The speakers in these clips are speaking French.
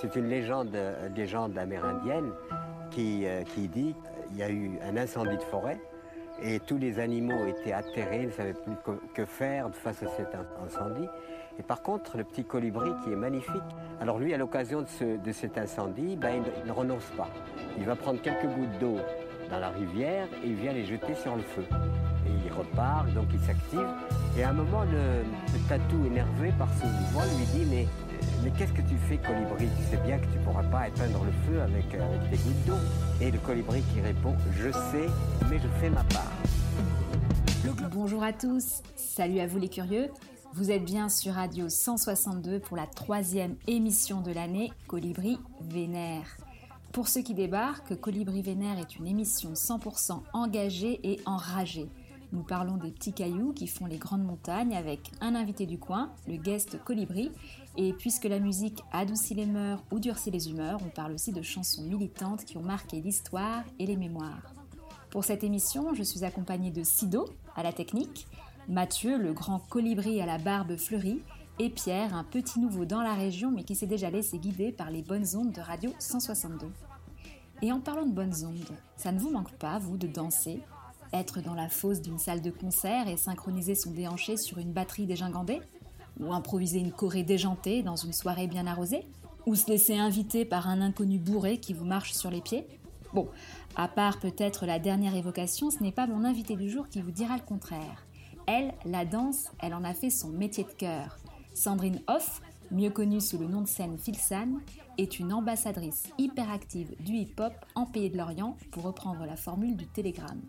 C'est une légende, légende amérindienne qui, qui dit qu'il y a eu un incendie de forêt et tous les animaux étaient atterrés, ne savaient plus que faire face à cet incendie. Et par contre, le petit colibri qui est magnifique, alors lui, à l'occasion de, cet incendie, ben, il, ne renonce pas. Il va prendre quelques gouttes d'eau dans la rivière et il vient les jeter sur le feu. Et il repart, donc il s'active. Et à un moment, le, tatou, énervé par ce mouvement, lui dit Mais, mais qu'est-ce que tu fais, colibri? Tu sais bien que tu ne pourras pas éteindre le feu avec, avec des gouttes d'eau. Et le colibri qui répond Je sais, mais je fais ma part. Bonjour à tous, salut à vous les curieux. Vous êtes bien sur Radio 162 pour la troisième émission de l'année Colibri Vénère. Pour ceux qui débarquent, Colibri Vénère est une émission 100% engagée et enragée. Nous parlons des petits cailloux qui font les grandes montagnes avec un invité du coin, le guest Colibri. Et puisque la musique adoucit les mœurs ou durcit les humeurs, on parle aussi de chansons militantes qui ont marqué l'histoire et les mémoires. Pour cette émission, je suis accompagnée de Sido à la technique, Mathieu, le grand colibri à la barbe fleurie, et Pierre, un petit nouveau dans la région mais qui s'est déjà laissé guider par les bonnes ondes de Radio 162. Et en parlant de bonnes ondes, ça ne vous manque pas, vous, de danser Être dans la fosse d'une salle de concert et synchroniser son déhanché sur une batterie dégingandée Ou improviser une choré déjantée dans une soirée bien arrosée Ou se laisser inviter par un inconnu bourré qui vous marche sur les pieds Bon, à part peut-être la dernière évocation, ce n'est pas mon invité du jour qui vous dira le contraire. Elle, la danse, elle en a fait son métier de cœur. Sandrine Hoff, mieux connue sous le nom de scène Filsan, est une ambassadrice hyperactive du hip-hop en Pays de l'Orient, pour reprendre la formule du télégramme.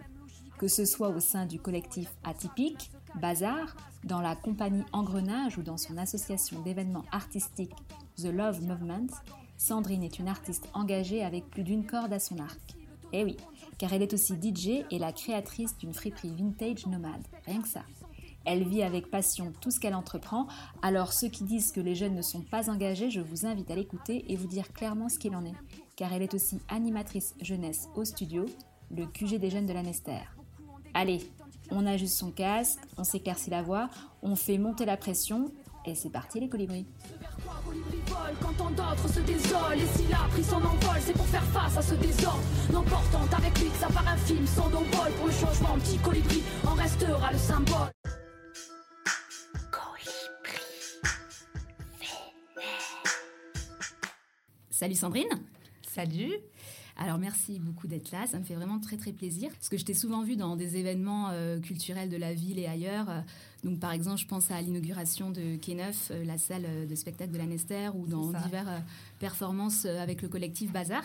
Que ce soit au sein du collectif Atypique, Bazar, dans la compagnie Engrenage ou dans son association d'événements artistiques The Love Movement, Sandrine est une artiste engagée avec plus d'une corde à son arc. Eh oui, car elle est aussi DJ et la créatrice d'une friperie vintage nomade. Rien que ça. Elle vit avec passion tout ce qu'elle entreprend, alors ceux qui disent que les jeunes ne sont pas engagés, je vous invite à l'écouter et vous dire clairement ce qu'il en est, car elle est aussi animatrice jeunesse au studio, le QG des jeunes de la Nester. Allez, on ajuste son casque, on s'éclaircit la voix, on fait monter la pression, et c'est parti les colibris quand tant d'autres se désolent? Et s'il a pris son envol, c'est pour faire face à ce désordre. N'emportant avec lui que ça part infime, sans d'envol. Pour le changement, petit colibri en restera le symbole. Colibri Salut Sandrine. Salut. Alors merci beaucoup d'être là, ça me fait vraiment très très plaisir parce que je t'ai souvent vu dans des événements euh, culturels de la ville et ailleurs. Donc par exemple, je pense à l'inauguration de K9, euh, la salle de spectacle de la Nester, ou dans diverses euh, performances avec le collectif Bazar.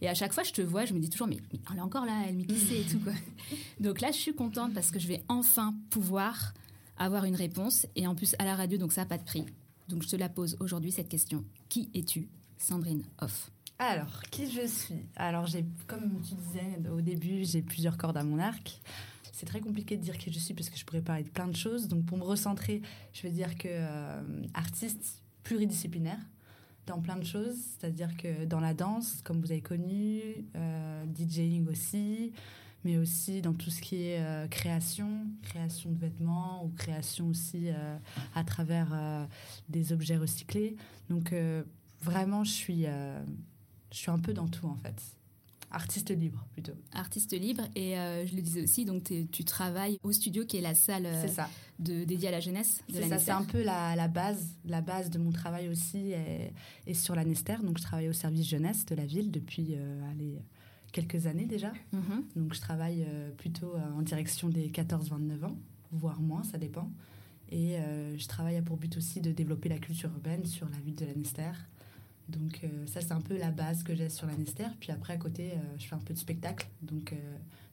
Et à chaque fois, je te vois, je me dis toujours, mais, elle est encore là, elle m'y et tout. Quoi. Donc là, je suis contente parce que je vais enfin pouvoir avoir une réponse et en plus à la radio, donc ça n'a pas de prix. Donc je te la pose aujourd'hui cette question. Qui es-tu, Sandrine Hoff alors, qui je suis? Alors, j'ai, comme tu disais au début, j'ai plusieurs cordes à mon arc. C'est très compliqué de dire qui je suis parce que je pourrais parler de plein de choses. Donc, pour me recentrer, je vais dire que euh, artiste pluridisciplinaire dans plein de choses. C'est-à-dire que dans la danse, comme vous avez connu, euh, DJing aussi, mais aussi dans tout ce qui est euh, création, création de vêtements ou création aussi à travers des objets recyclés. Donc, vraiment, je suis je suis un peu dans tout en fait. Artiste libre plutôt. Artiste libre et euh, je le disais aussi, donc tu travailles au studio qui est la salle euh, De, dédiée à la jeunesse de la ça, C'est un peu la, base, la base de mon travail aussi est, sur la Nester. Donc je travaille au service jeunesse de la ville depuis euh, allez, quelques années déjà. Mm-hmm. Donc je travaille plutôt en direction des 14-29 ans, voire moins, ça dépend. Et je travaille à pour but aussi de développer la culture urbaine sur la ville de la Nester donc euh, ça, c'est un peu la base que j'ai sur la Nester. Puis après, à côté, euh, je fais un peu de spectacle. Donc euh,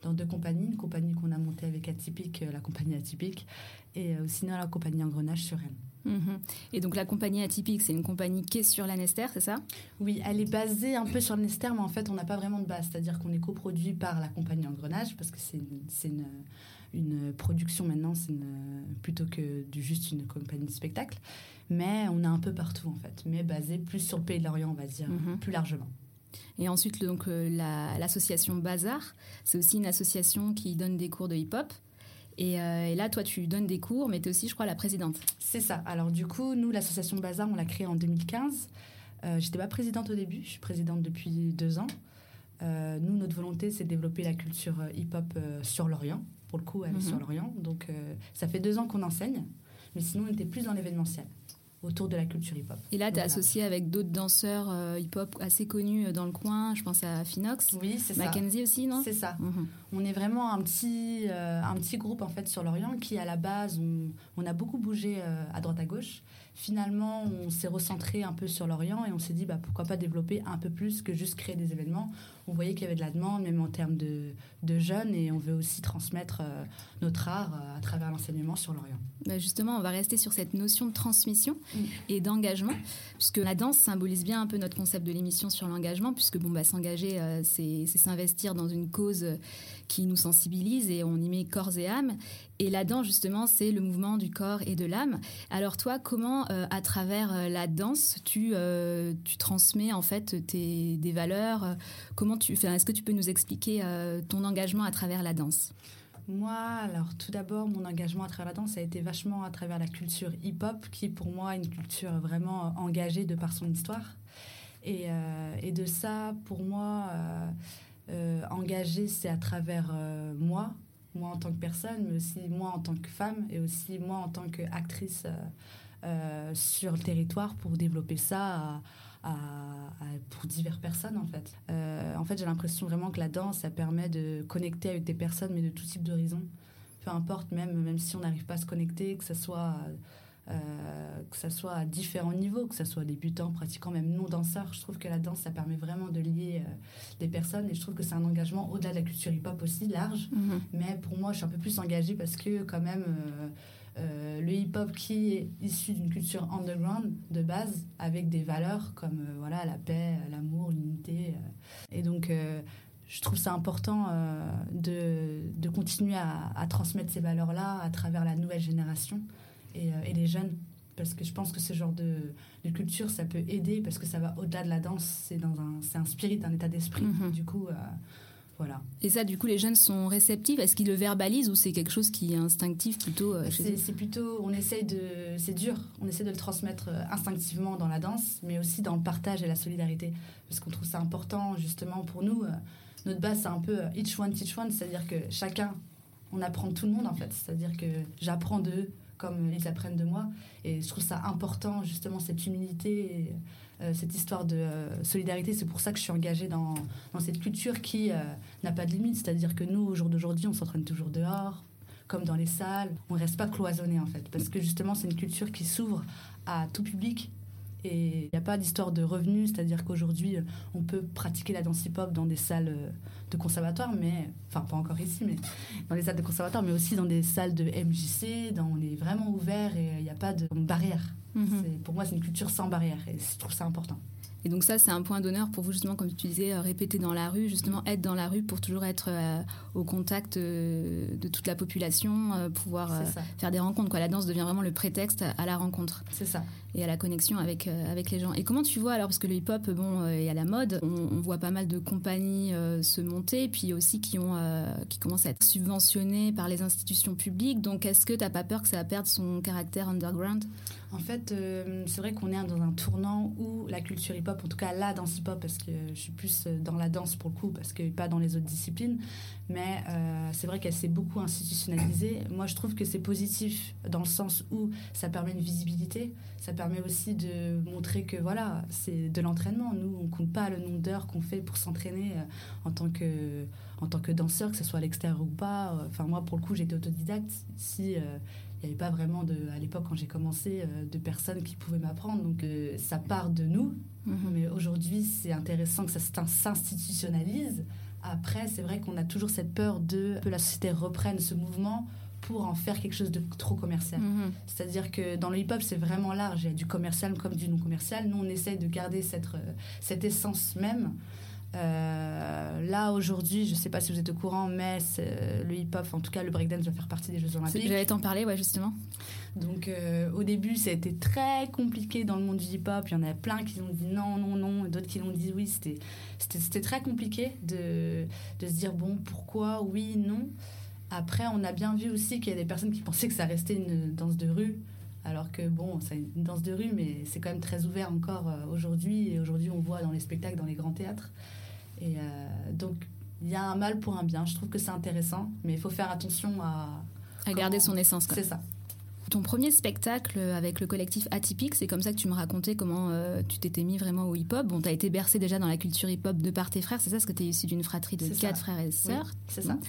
dans deux compagnies, une compagnie qu'on a montée avec Atypique, la compagnie Atypique, et sinon la compagnie Engrenage sur Rennes. Mhm. Et donc la compagnie Atypique, c'est une compagnie qui est sur la Nester, c'est ça? Oui, elle est basée un peu sur la Nester, mais en fait, on n'a pas vraiment de base. C'est-à-dire qu'on est coproduit par la compagnie Engrenage, parce que c'est une, une, production maintenant, c'est plutôt que du, juste une compagnie de spectacle mais on est un peu partout en fait, mais basé plus sur le pays de l'Orient, on va dire, mhm. plus largement. Et ensuite, donc euh, l'association Bazar, c'est aussi une association qui donne des cours de hip-hop. Et, euh, et, là, toi, tu donnes des cours, mais tu es aussi, je crois, la présidente. C'est ça. Alors, du coup, nous, l'association Bazar, on l'a créée en 2015. Euh, J'étais pas présidente au début, je suis présidente depuis deux ans. Euh, nous, notre volonté, c'est de développer la culture hip-hop sur l'Orient. Pour le coup, elle est Mhm. sur l'Orient. Donc, euh, ça fait deux ans qu'on enseigne, mais sinon, on était plus dans l'événementiel, autour de la culture hip-hop. Et là, tu es Voilà. associé avec d'autres danseurs euh, hip-hop assez connus euh, dans le coin. Je pense à Phinox, Oui, c'est ça. Mackenzie aussi, non? C'est ça. Mhm. On est vraiment un petit, un petit groupe en fait sur l'Orient qui, à la base, on, on a beaucoup bougé à droite à gauche. Finalement, on s'est recentré un peu sur l'Orient et on s'est dit bah, pourquoi pas développer un peu plus que juste créer des événements. On voyait qu'il y avait de la demande, même en termes de, de jeunes, et on veut aussi transmettre euh, notre art euh, à travers l'enseignement sur l'Orient. Bah, justement, on va rester sur cette notion de transmission Mm. et d'engagement, puisque la danse symbolise bien un peu notre concept de l'émission sur l'engagement, puisque bon, bah, s'engager, euh, c'est s'investir dans une cause qui nous sensibilise et on y met corps et âme. Et la danse, justement, c'est le mouvement du corps et de l'âme. Alors toi, comment, euh, à travers euh, la danse, tu, euh, tu transmets en fait tes, des valeurs Comment tu, est-ce que tu peux nous expliquer ton engagement à travers la danse? Moi, alors tout d'abord, mon engagement à travers la danse a été vachement à travers la culture hip-hop, qui pour moi est une culture vraiment engagée de par son histoire. Et, et de ça, pour moi, engagé, c'est à travers moi, moi en tant que personne, mais aussi moi en tant que femme, et aussi moi en tant qu'actrice euh, euh, sur le territoire pour développer ça à- pour diverses personnes en fait. Euh, en fait, j'ai l'impression vraiment que la danse, ça permet de connecter avec des personnes, mais de tout type d'horizon. Peu importe, même, même si on n'arrive pas à se connecter, que ce soit, euh, que ça soit à différents niveaux, que ce soit débutants, pratiquants, même non-danseurs. Je trouve que la danse, ça permet vraiment de lier euh, des personnes et je trouve que c'est un engagement au-delà de la culture hip-hop aussi, large. Mais pour moi, je suis un peu plus engagée parce que quand même, euh, euh, le hip-hop qui est issu d'une culture underground de base, avec des valeurs comme euh, voilà, la paix, l'amour, l'unité. euh. et donc, euh, je trouve ça important euh, de, de continuer à, à transmettre ces valeurs-là à travers la nouvelle génération et, euh, et les jeunes. Parce que je pense que ce genre de, de culture, ça peut aider parce que ça va au-delà de la danse. C'est un, un spirit, un état d'esprit. Mhm. Du coup, euh, voilà. Et ça, du coup, les jeunes sont réceptifs? Est-ce qu'ils le verbalisent ou c'est quelque chose qui est instinctif plutôt euh, C'est plutôt, on essaye de, c'est dur, on essaie de le transmettre instinctivement dans la danse, mais aussi dans le partage et la solidarité, parce qu'on trouve ça important justement pour nous. euh, Notre base, c'est un peu each one teach one, c'est-à-dire que chacun, on apprend de tout le monde en fait, c'est-à-dire que j'apprends d'eux comme ils apprennent de moi, et je trouve ça important justement cette humilité. euh, cette histoire de euh, solidarité, c'est pour ça que je suis engagée dans, dans cette culture qui euh, n'a pas de limite. C'est-à-dire que nous, au jour d'aujourd'hui, on s'entraîne toujours dehors, comme dans les salles. On ne reste pas cloisonné en fait, parce que justement, c'est une culture qui s'ouvre à tout public. Et il n'y a pas d'histoire de revenus, c'est-à-dire qu'aujourd'hui, euh, on peut pratiquer la danse hip-hop dans des salles euh, de conservatoire, mais enfin pas encore ici, mais dans les salles de conservatoire, mais aussi dans des salles de MJC. Dans, on est vraiment ouvert et il n'y a pas de barrière. Mhm. Pour moi, c'est une culture sans barrière et je trouve ça important. Et donc ça, c'est un point d'honneur pour vous, justement, comme tu disais, euh, répéter dans la rue, justement, être dans la rue pour toujours être euh, au contact euh, de toute la population, euh, pouvoir euh, faire des rencontres. Quoi. La danse devient vraiment le prétexte à la rencontre C'est ça. Et à la connexion avec, euh, avec les gens. Et comment tu vois, alors, parce que le hip-hop, bon, euh, est à la mode, on, voit pas mal de compagnies euh, se monter, puis aussi qui, ont, euh, qui commencent à être subventionnées par les institutions publiques. Donc, est-ce que tu n'as pas peur que ça va perdre son caractère underground? En fait, euh, c'est vrai qu'on est dans un tournant où la culture hip-hop, en tout cas la danse hip-hop, parce que je suis plus euh, dans la danse pour le coup, parce que pas dans les autres disciplines, mais euh, c'est vrai qu'elle s'est beaucoup institutionnalisée. Moi, je trouve que c'est positif dans le sens où ça permet une visibilité, ça permet aussi de montrer que voilà, c'est de l'entraînement. Nous, on compte pas le nombre d'heures qu'on fait pour s'entraîner euh, en tant que en tant que danseur, que ce soit à l'extérieur ou pas. Enfin, moi, pour le coup, j'étais autodidacte. Si euh, il n'y avait pas vraiment de, à l'époque quand j'ai commencé de personnes qui pouvaient m'apprendre. Donc euh, ça part de nous, Mhm. mais aujourd'hui c'est intéressant que ça s'in- s'institutionnalise. Après, c'est vrai qu'on a toujours cette peur de que la société reprenne ce mouvement pour en faire quelque chose de trop commercial. Mhm. C'est-à-dire que dans le hip-hop, c'est vraiment large. Il y a du commercial comme du non commercial. Nous, on essaye de garder cette, euh, cette essence même. Euh, là, aujourd'hui, je ne sais pas si vous êtes au courant, mais c'est- le hip-hop, en tout cas le breakdance, va faire partie des Jeux Olympiques. J'allais t'en parler, ouais, justement. Donc euh, au début, ça a été très compliqué dans le monde du hip-hop. Il y en a plein qui ont dit non, non, non, d'autres qui l'ont dit oui. C'était très compliqué de, de se dire bon, pourquoi, oui, non. Après, on a bien vu aussi qu'il y a des personnes qui pensaient que ça restait une danse de rue. Alors que bon, c'est une danse de rue, mais c'est quand même très ouvert encore aujourd'hui. Et aujourd'hui, on voit dans les spectacles, dans les grands théâtres. Et donc, il y a un mal pour un bien. Je trouve que c'est intéressant, mais il faut faire attention à. À garder son essence. C'est ça. Ton premier spectacle avec le collectif Atypique, c'est comme ça que tu me racontais comment euh, tu t'étais mis vraiment au hip-hop. Bon, tu as été bercé déjà dans la culture hip-hop de par tes frères, c'est ça Parce que tu es issu d'une fratrie de quatre frères et sœurs. c'est ça.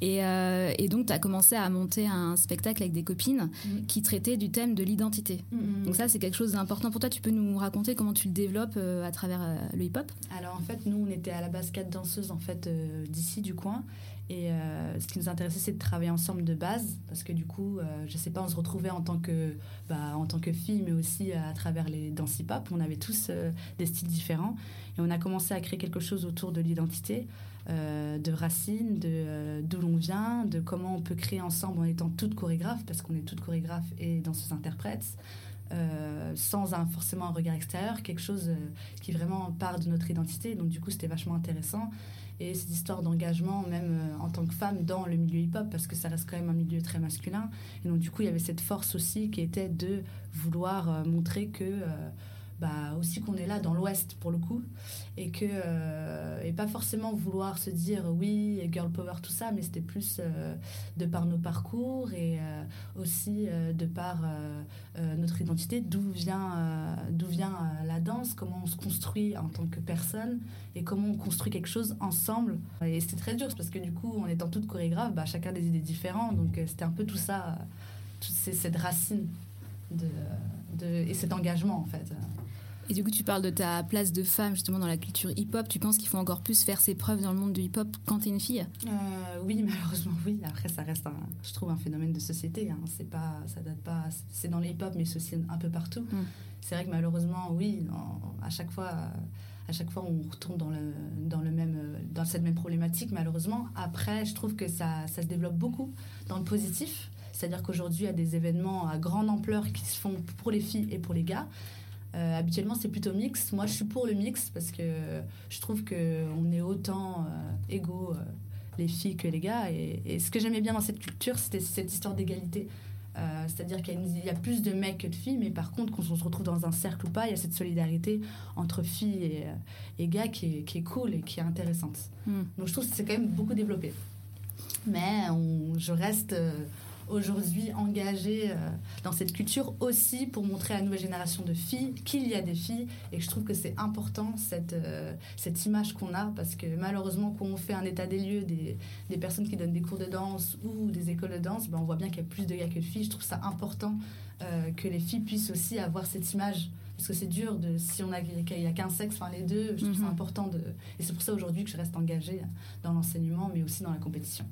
Et, euh, et donc, tu as commencé à monter un spectacle avec des copines mm. qui traitait du thème de l'identité. Mm, mm, donc ça, c'est quelque chose d'important pour toi. Tu peux nous raconter comment tu le développes euh, à travers le hip-hop? Alors en fait, nous, on était à la base quatre danseuses en fait, d'ici, du coin. Et euh, ce qui nous intéressait, c'est de travailler ensemble de base, parce que du coup, euh, je sais pas, on se retrouvait en tant que, bah, en tant que fille, mais aussi à travers les danses hip-hop. On avait tous euh, des styles différents. Et on a commencé à créer quelque chose autour de l'identité, de racines, de d'où l'on vient, de comment on peut créer ensemble en étant toutes chorégraphes, parce qu'on est toutes chorégraphes et danseuses interprètes. sans un, forcément un regard extérieur, quelque chose qui vraiment part de notre identité. Donc du coup, c'était vachement intéressant et cette histoire d'engagement même euh, en tant que femme dans le milieu hip-hop parce que ça reste quand même un milieu très masculin. Et donc du coup il y avait cette force aussi qui était de vouloir euh, montrer que euh, bah, aussi qu'on est là dans l'Ouest pour le coup et que euh, et pas forcément vouloir se dire oui girl power tout ça mais c'était plus euh, de par nos parcours et euh, aussi de par notre identité d'où vient d'où vient la danse comment on se construit en tant que personne et comment on construit quelque chose ensemble. Et c'était très dur parce que du coup en étant toutes chorégraphes bah, chacun des idées différentes donc c'était un peu tout ça toute cette racine de, de, et cet engagement en fait et du coup, tu parles de ta place de femme justement dans la culture hip-hop. Tu penses qu'il faut encore plus faire ses preuves dans le monde du hip-hop quand tu es une fille? Euh, Oui, malheureusement, oui. Après, ça reste, un, je trouve, un phénomène de société. Hein. C'est pas, ça date pas. C'est dans le hip-hop, mais c'est aussi un peu partout. Mm. C'est vrai que malheureusement, oui, à chaque fois. À chaque fois, on retourne dans, le, dans, le même, dans cette même problématique, malheureusement. Après, je trouve que ça, ça se développe beaucoup dans le positif. C'est-à-dire qu'aujourd'hui, il y a des événements à grande ampleur qui se font pour les filles et pour les gars. Euh, habituellement, c'est plutôt mix. Moi, je suis pour le mix parce que je trouve qu'on est autant euh, égaux, euh, les filles que les gars. Et, ce que j'aimais bien dans cette culture, c'était cette histoire d'égalité. C'est-à-dire qu'il y, a plus de mecs que de filles, mais par contre, quand on se retrouve dans un cercle ou pas, il y a cette solidarité entre filles et, gars qui est, qui est, cool et qui est intéressante. Hmm. Donc je trouve que c'est quand même beaucoup développé. Mais on, je reste aujourd'hui engagée euh, dans cette culture aussi pour montrer à la nouvelle génération de filles qu'il y a des filles et que je trouve que c'est important cette, euh, cette image qu'on a parce que malheureusement quand on fait un état des lieux des, des personnes qui donnent des cours de danse ou des écoles de danse, ben on voit bien qu'il y a plus de gars que de filles. Je trouve ça important euh, que les filles puissent aussi avoir cette image parce que c'est dur de si on a qu'il y a qu'un sexe enfin les deux je trouve ça mhm. important de et c'est pour ça aujourd'hui que je reste engagée dans l'enseignement mais aussi dans la compétition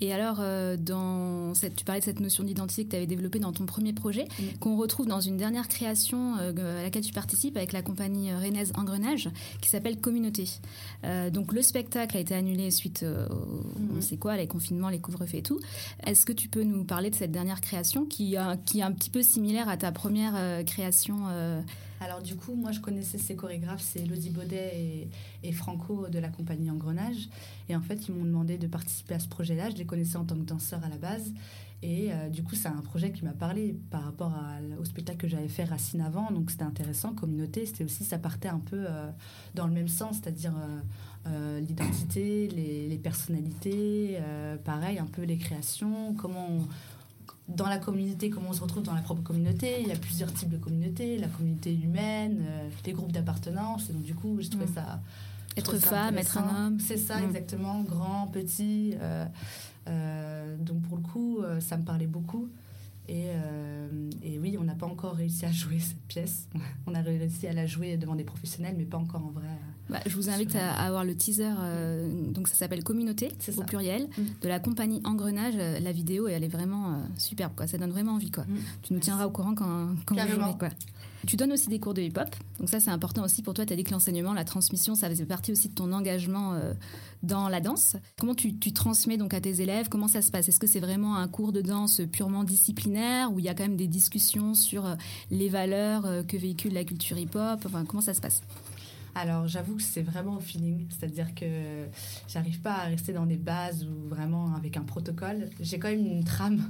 et alors, euh, dans cette, tu parlais de cette notion d'identité que tu avais développée dans ton premier projet, qu'on retrouve dans une dernière création euh, à laquelle tu participes avec la compagnie euh, Rennes Engrenage, qui s'appelle Communauté. donc, le spectacle a été annulé suite au, on sait quoi, les confinements, les couvre-feux et tout. Est-ce que tu peux nous parler de cette dernière création qui, qui est un petit peu similaire à ta première création alors du coup, moi je connaissais ces chorégraphes, c'est Elodie Baudet et, Franco de la compagnie Engrenage. Et en fait, ils m'ont demandé de participer à ce projet-là. Je les connaissais en tant que danseur à la base. Et euh, du coup, c'est un projet qui m'a parlé par rapport au spectacle que j'avais fait Racine avant. Donc c'était intéressant, communauté. C'était aussi, ça partait un peu euh, dans le même sens, c'est-à-dire euh, l'identité, les, les personnalités, pareil, un peu les créations, comment on, dans la communauté, comment on se retrouve dans la propre communauté. Il y a plusieurs types de communautés, la communauté humaine, euh, les groupes d'appartenance. Et donc, du coup, je trouvais mm. ça. être femme, être un homme. C'est ça, mm. exactement. Grand, petit. Euh, euh, donc, pour le coup, ça me parlait beaucoup. Et, et oui, on n'a pas encore réussi à jouer cette pièce. On a réussi à la jouer devant des professionnels, mais pas encore en vrai. Bah, je vous invite à, avoir le teaser. Euh, donc ça s'appelle Communauté au pluriel mm. de la compagnie Engrenage. Euh, la vidéo et elle est vraiment euh, superbe. Quoi. Ça donne vraiment envie. Quoi. Mm. Tu nous tiendras au courant quand, quand vous jouerez. Quoi. Tu donnes aussi des cours de hip-hop. Donc ça c'est important aussi pour toi. Tu as dit que l'enseignement, la transmission, ça faisait partie aussi de ton engagement dans la danse. Comment tu, tu, transmets donc à tes élèves? Comment ça se passe? Est-ce que c'est vraiment un cours de danse purement disciplinaire où il y a quand même des discussions sur les valeurs que véhicule la culture hip-hop? Enfin, Comment ça se passe? Alors j'avoue que c'est vraiment au feeling, c'est-à-dire que j'arrive pas à rester dans des bases ou vraiment avec un protocole. J'ai quand même une trame,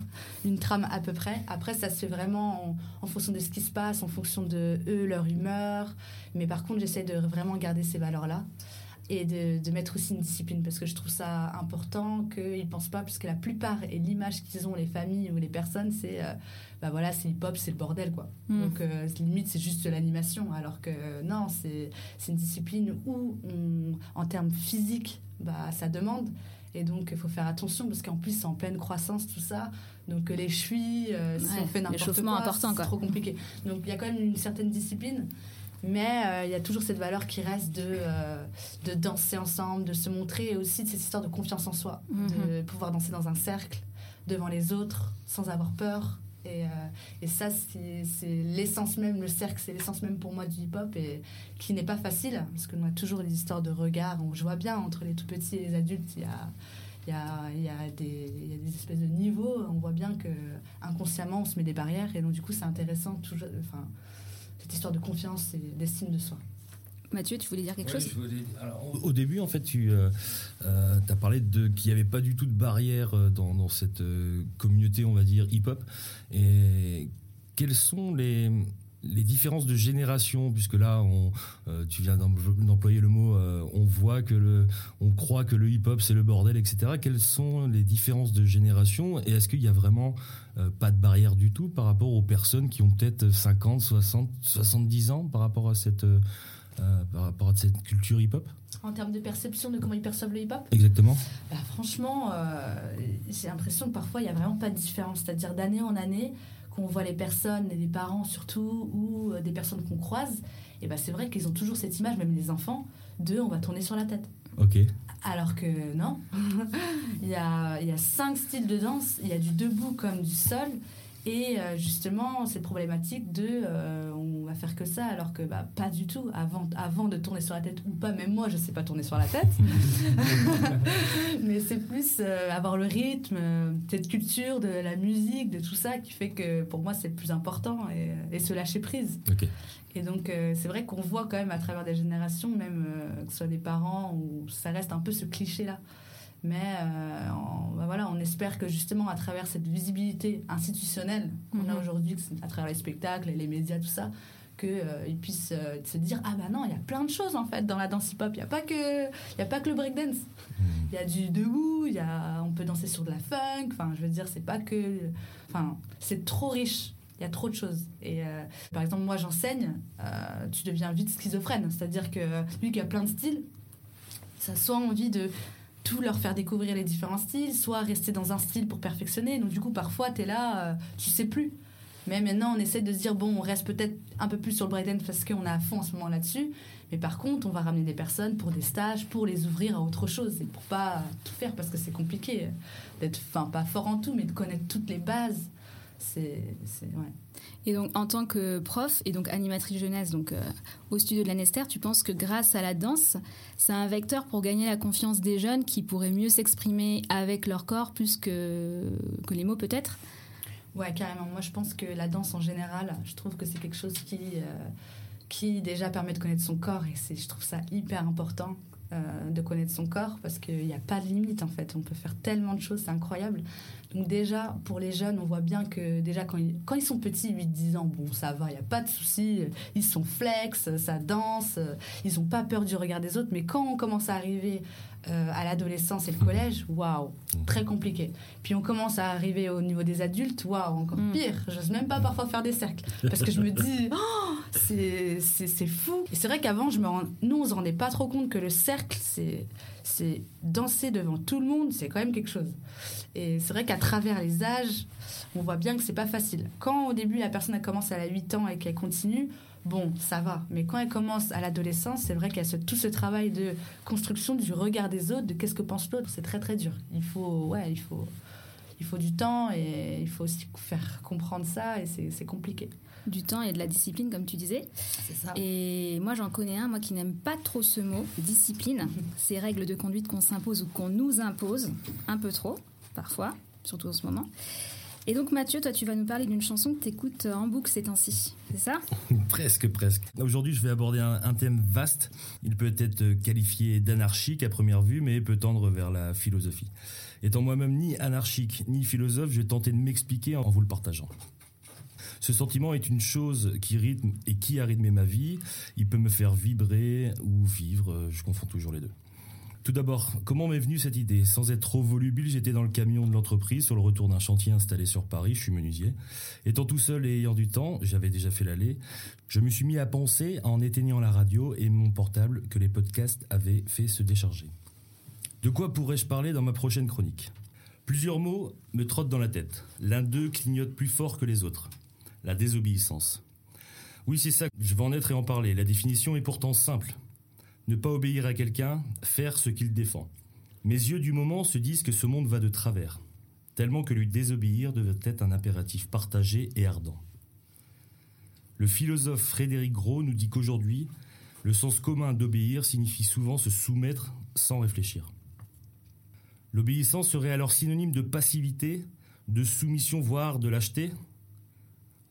une trame à peu près. Après ça se fait vraiment en, fonction de ce qui se passe, en fonction de eux, leur humeur. Mais par contre j'essaie de vraiment garder ces valeurs-là et de, mettre aussi une discipline parce que je trouve ça important qu'ils ne pensent pas, puisque la plupart et l'image qu'ils ont, les familles ou les personnes, c'est euh, bah voilà, c'est hip-hop, c'est le bordel quoi. Mm. Donc euh, limite, c'est juste l'animation, alors que non, c'est une discipline où, en termes physiques, bah, ça demande. Et donc, il faut faire attention parce qu'en plus, c'est en pleine croissance, tout ça. Donc, les chevilles, euh, si on fait n'importe quoi, c'est trop compliqué. Donc, il y a quand même une certaine discipline. Mais euh, il y a toujours cette valeur qui reste de, euh, de danser ensemble, de se montrer, et aussi de cette histoire de confiance en soi, de mhm. pouvoir danser dans un cercle, devant les autres, sans avoir peur. Et, euh, et ça, c'est l'essence même, le cercle, c'est l'essence même pour moi du hip-hop, et qui n'est pas facile, parce qu'on a toujours les histoires de regard, on voit bien entre les tout petits et les adultes, il y a... Il y, a, il, y a des, il y a des espèces de niveaux. On voit bien que inconsciemment on se met des barrières et donc du coup c'est intéressant toujours, enfin, cette histoire de confiance et d'estime de soi. Mathieu, tu voulais dire quelque chose Au début, en fait, tu euh, euh, as parlé de qu'il n'y avait pas du tout de barrière euh, dans, cette communauté, on va dire, hip-hop. Et quelles sont les, les différences de génération, puisque là, on, tu viens d'employer le mot, on voit que le, on croit que le hip-hop c'est le bordel, etc. Quelles sont les différences de génération? Et est-ce qu'il y a vraiment euh, pas de barrière du tout par rapport aux personnes qui ont peut-être 50, 60, 70 ans par rapport à cette, euh, euh, par rapport à cette culture hip-hop En termes de perception de comment ils perçoivent le hip-hop? Exactement. Bah, franchement, j'ai l'impression que parfois il n'y a vraiment pas de différence. C'est-à-dire d'année en année, qu'on voit les personnes, les parents surtout, ou des personnes qu'on croise, et bah, c'est vrai qu'ils ont toujours cette image, même les enfants, de on va tourner sur la tête. Ok. Alors que non, il, y a, cinq styles de danse, il y a du debout comme du sol, et euh, justement, cette problématique de euh, on va faire que ça, alors que bah, pas du tout. Avant, avant de tourner sur la tête ou pas, même moi, je sais pas tourner sur la tête. Mais c'est plus euh, avoir le rythme, cette culture de la musique, de tout ça qui fait que pour moi, c'est plus important et, et se lâcher prise. Et donc, c'est vrai qu'on voit quand même à travers des générations, même que ce soit des parents, où ça reste un peu ce cliché-là. Mais euh, on, bah voilà, on espère que justement, à travers cette visibilité institutionnelle qu'on a mhm. aujourd'hui, à travers les spectacles et les médias, tout ça, qu'ils euh, puissent euh, se dire ah bah non il y a plein de choses en fait dans la danse hip hop il y a pas que il y a pas que le breakdance mhm. il y a du debout il y a on peut danser sur de la funk enfin je veux dire c'est pas que enfin c'est trop riche il y a trop de choses. Et par exemple, moi, j'enseigne, tu deviens vite schizophrène. C'est-à-dire que lui qui a plein de styles, ça soit envie de tout leur faire découvrir les différents styles, soit rester dans un style pour perfectionner. Donc du coup, parfois, tu es là, euh, tu sais plus. Mais maintenant, on essaie de se dire, bon, on reste peut-être un peu plus sur le breakdance parce qu'on est à fond en ce moment là-dessus. Mais par contre, on va ramener des personnes pour des stages, pour les ouvrir à autre chose et pour pas tout faire parce que c'est compliqué d'être, enfin, pas fort en tout, mais de connaître toutes les bases. C'est, ouais. Et donc, en tant que prof et donc animatrice jeunesse, donc euh, au studio de l'Anester, tu penses que grâce à la danse, c'est un vecteur pour gagner la confiance des jeunes qui pourraient mieux s'exprimer avec leur corps plus que, que les mots peut-être? Ouais, carrément. Moi, je pense que la danse en général, je trouve que c'est quelque chose qui, euh, qui déjà permet de connaître son corps et c'est, je trouve ça hyper important. Euh, de connaître son corps parce qu'il n'y a pas de limite en fait. On peut faire tellement de choses, c'est incroyable. Donc déjà, pour les jeunes, on voit bien que déjà quand ils, quand ils sont petits, 8-10 ans, bon, ça va, il n'y a pas de souci, ils sont flex, ça danse, ils n'ont pas peur du regard des autres, mais quand on commence à arriver euh, à l'adolescence et le collège, waouh, très compliqué. Puis on commence à arriver au niveau des adultes, waouh, encore mm. pire. J'ose même pas parfois faire des cercles parce que je me dis, oh, c'est fou. Et c'est vrai qu'avant, je me nous, on se rendait pas trop compte que le cercle, c'est c'est danser devant tout le monde, c'est quand même quelque chose. Et c'est vrai qu'à travers les âges, on voit bien que c'est pas facile. Quand au début la personne elle commence à 8 ans et qu'elle continue, bon, ça va. Mais quand elle commence à l'adolescence, c'est vrai qu'il y a tout ce travail de construction du regard des autres, de qu'est-ce que pense l'autre. C'est très très dur. Il faut, ouais, il faut, il faut du temps et il faut aussi faire comprendre ça et c'est compliqué. Du temps et de la discipline, comme tu disais. C'est ça. Et moi, j'en connais un, moi qui n'aime pas trop ce mot, discipline. Ces règles de conduite qu'on s'impose ou qu'on nous impose, un peu trop, parfois, surtout en ce moment. Et donc Mathieu, toi tu vas nous parler d'une chanson que tu écoutes en boucle ces temps-ci, c'est ça? Presque, presque. Aujourd'hui je vais aborder un, thème vaste. Il peut être qualifié d'anarchique à première vue, mais peut tendre vers la philosophie. Étant moi-même ni anarchique ni philosophe, je vais tenter de m'expliquer en vous le partageant. Ce sentiment est une chose qui rythme et qui a rythmé ma vie. Il peut me faire vibrer ou vivre, je confonds toujours les deux. Tout d'abord, comment m'est venue cette idée Sans être trop volubile, j'étais dans le camion de l'entreprise sur le retour d'un chantier installé sur Paris, je suis menuisier. Étant tout seul et ayant du temps, j'avais déjà fait l'aller, je me suis mis à penser en éteignant la radio et mon portable que les podcasts avaient fait se décharger. De quoi pourrais-je parler dans ma prochaine chronique Plusieurs mots me trottent dans la tête. L'un d'eux clignote plus fort que les autres. La désobéissance. Oui, c'est ça, je vais en être et en parler. La définition est pourtant simple ne pas obéir à quelqu'un, faire ce qu'il défend. Mes yeux du moment se disent que ce monde va de travers, tellement que lui désobéir devait être un impératif partagé et ardent. Le philosophe Frédéric Gros nous dit qu'aujourd'hui, le sens commun d'obéir signifie souvent se soumettre sans réfléchir. L'obéissance serait alors synonyme de passivité, de soumission, voire de lâcheté.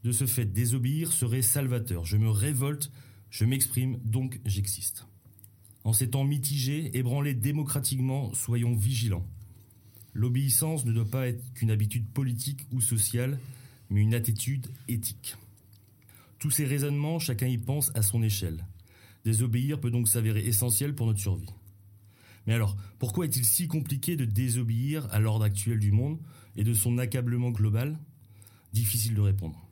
De ce fait, désobéir serait salvateur. Je me révolte, je m'exprime, donc j'existe. En ces temps mitigés, ébranlés démocratiquement, soyons vigilants. L'obéissance ne doit pas être qu'une habitude politique ou sociale, mais une attitude éthique. Tous ces raisonnements, chacun y pense à son échelle. Désobéir peut donc s'avérer essentiel pour notre survie. Mais alors, pourquoi est-il si compliqué de désobéir à l'ordre actuel du monde et de son accablement global? Difficile de répondre.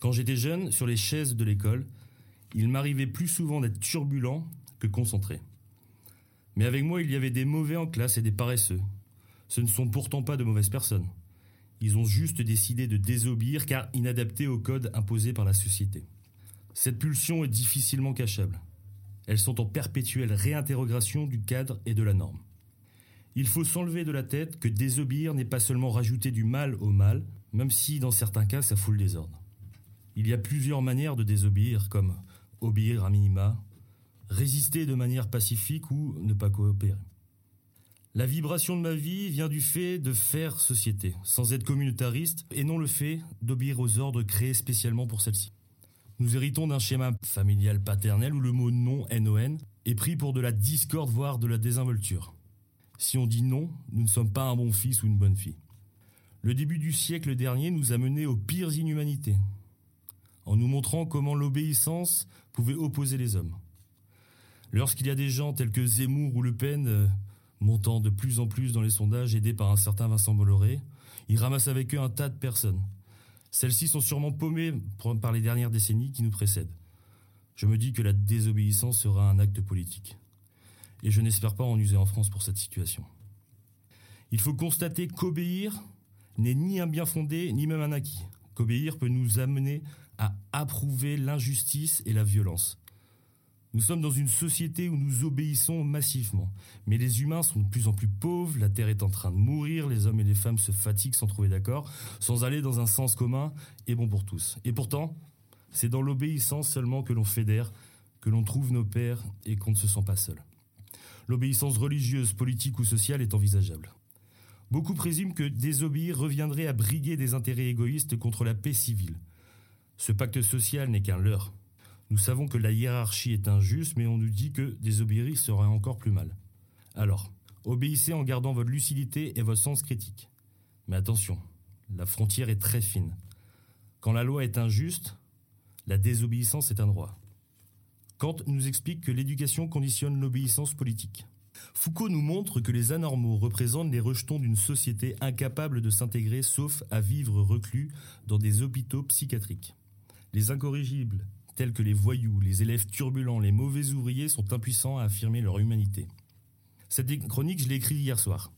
Quand j'étais jeune, sur les chaises de l'école, il m'arrivait plus souvent d'être turbulent que concentré. Mais avec moi, il y avait des mauvais en classe et des paresseux. Ce ne sont pourtant pas de mauvaises personnes. Ils ont juste décidé de désobéir car inadaptés au code imposé par la société. Cette pulsion est difficilement cachable. Elles sont en perpétuelle réinterrogation du cadre et de la norme. Il faut s'enlever de la tête que désobéir n'est pas seulement rajouter du mal au mal, même si dans certains cas ça fout le désordre. Il y a plusieurs manières de désobéir, comme obéir à minima, résister de manière pacifique ou ne pas coopérer. La vibration de ma vie vient du fait de faire société, sans être communautariste, et non le fait d'obéir aux ordres créés spécialement pour celle-ci. Nous héritons d'un schéma familial paternel où le mot non, N-O-N, est pris pour de la discorde, voire de la désinvolture. Si on dit non, nous ne sommes pas un bon fils ou une bonne fille. Le début du siècle dernier nous a menés aux pires inhumanités, en nous montrant comment l'obéissance pouvait opposer les hommes. Lorsqu'il y a des gens tels que Zemmour ou Le Pen euh, montant de plus en plus dans les sondages, aidés par un certain Vincent Bolloré, ils ramassent avec eux un tas de personnes. Celles-ci sont sûrement paumées par les dernières décennies qui nous précèdent. Je me dis que la désobéissance sera un acte politique. Et je n'espère pas en user en France pour cette situation. Il faut constater qu'obéir n'est ni un bien fondé, ni même un acquis. Qu'obéir peut nous amener à approuver l'injustice et la violence. Nous sommes dans une société où nous obéissons massivement. Mais les humains sont de plus en plus pauvres, la Terre est en train de mourir, les hommes et les femmes se fatiguent sans trouver d'accord, sans aller dans un sens commun et bon pour tous. Et pourtant, c'est dans l'obéissance seulement que l'on fédère, que l'on trouve nos pères et qu'on ne se sent pas seul. L'obéissance religieuse, politique ou sociale est envisageable. Beaucoup présument que désobéir reviendrait à briguer des intérêts égoïstes contre la paix civile. Ce pacte social n'est qu'un leurre. Nous savons que la hiérarchie est injuste, mais on nous dit que désobéir serait encore plus mal. Alors, obéissez en gardant votre lucidité et votre sens critique. Mais attention, la frontière est très fine. Quand la loi est injuste, la désobéissance est un droit. Kant nous explique que l'éducation conditionne l'obéissance politique. Foucault nous montre que les anormaux représentent les rejetons d'une société incapable de s'intégrer sauf à vivre reclus dans des hôpitaux psychiatriques. Les incorrigibles tels que les voyous, les élèves turbulents, les mauvais ouvriers sont impuissants à affirmer leur humanité. Cette chronique, je l'ai écrite hier soir.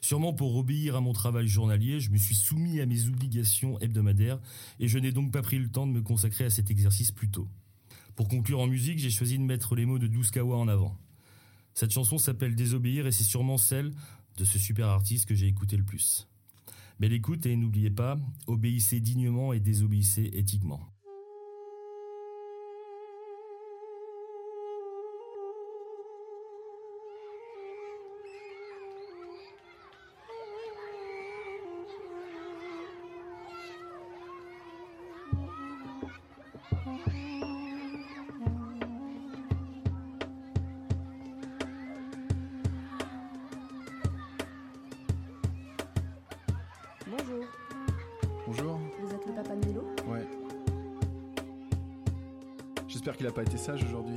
Sûrement pour obéir à mon travail journalier, je me suis soumis à mes obligations hebdomadaires et je n'ai donc pas pris le temps de me consacrer à cet exercice plus tôt. Pour conclure en musique, j'ai choisi de mettre les mots de Douskawa en avant. Cette chanson s'appelle Désobéir et c'est sûrement celle de ce super artiste que j'ai écouté le plus. Belle écoute et n'oubliez pas, obéissez dignement et désobéissez éthiquement. J'espère qu'il a pas été sage aujourd'hui.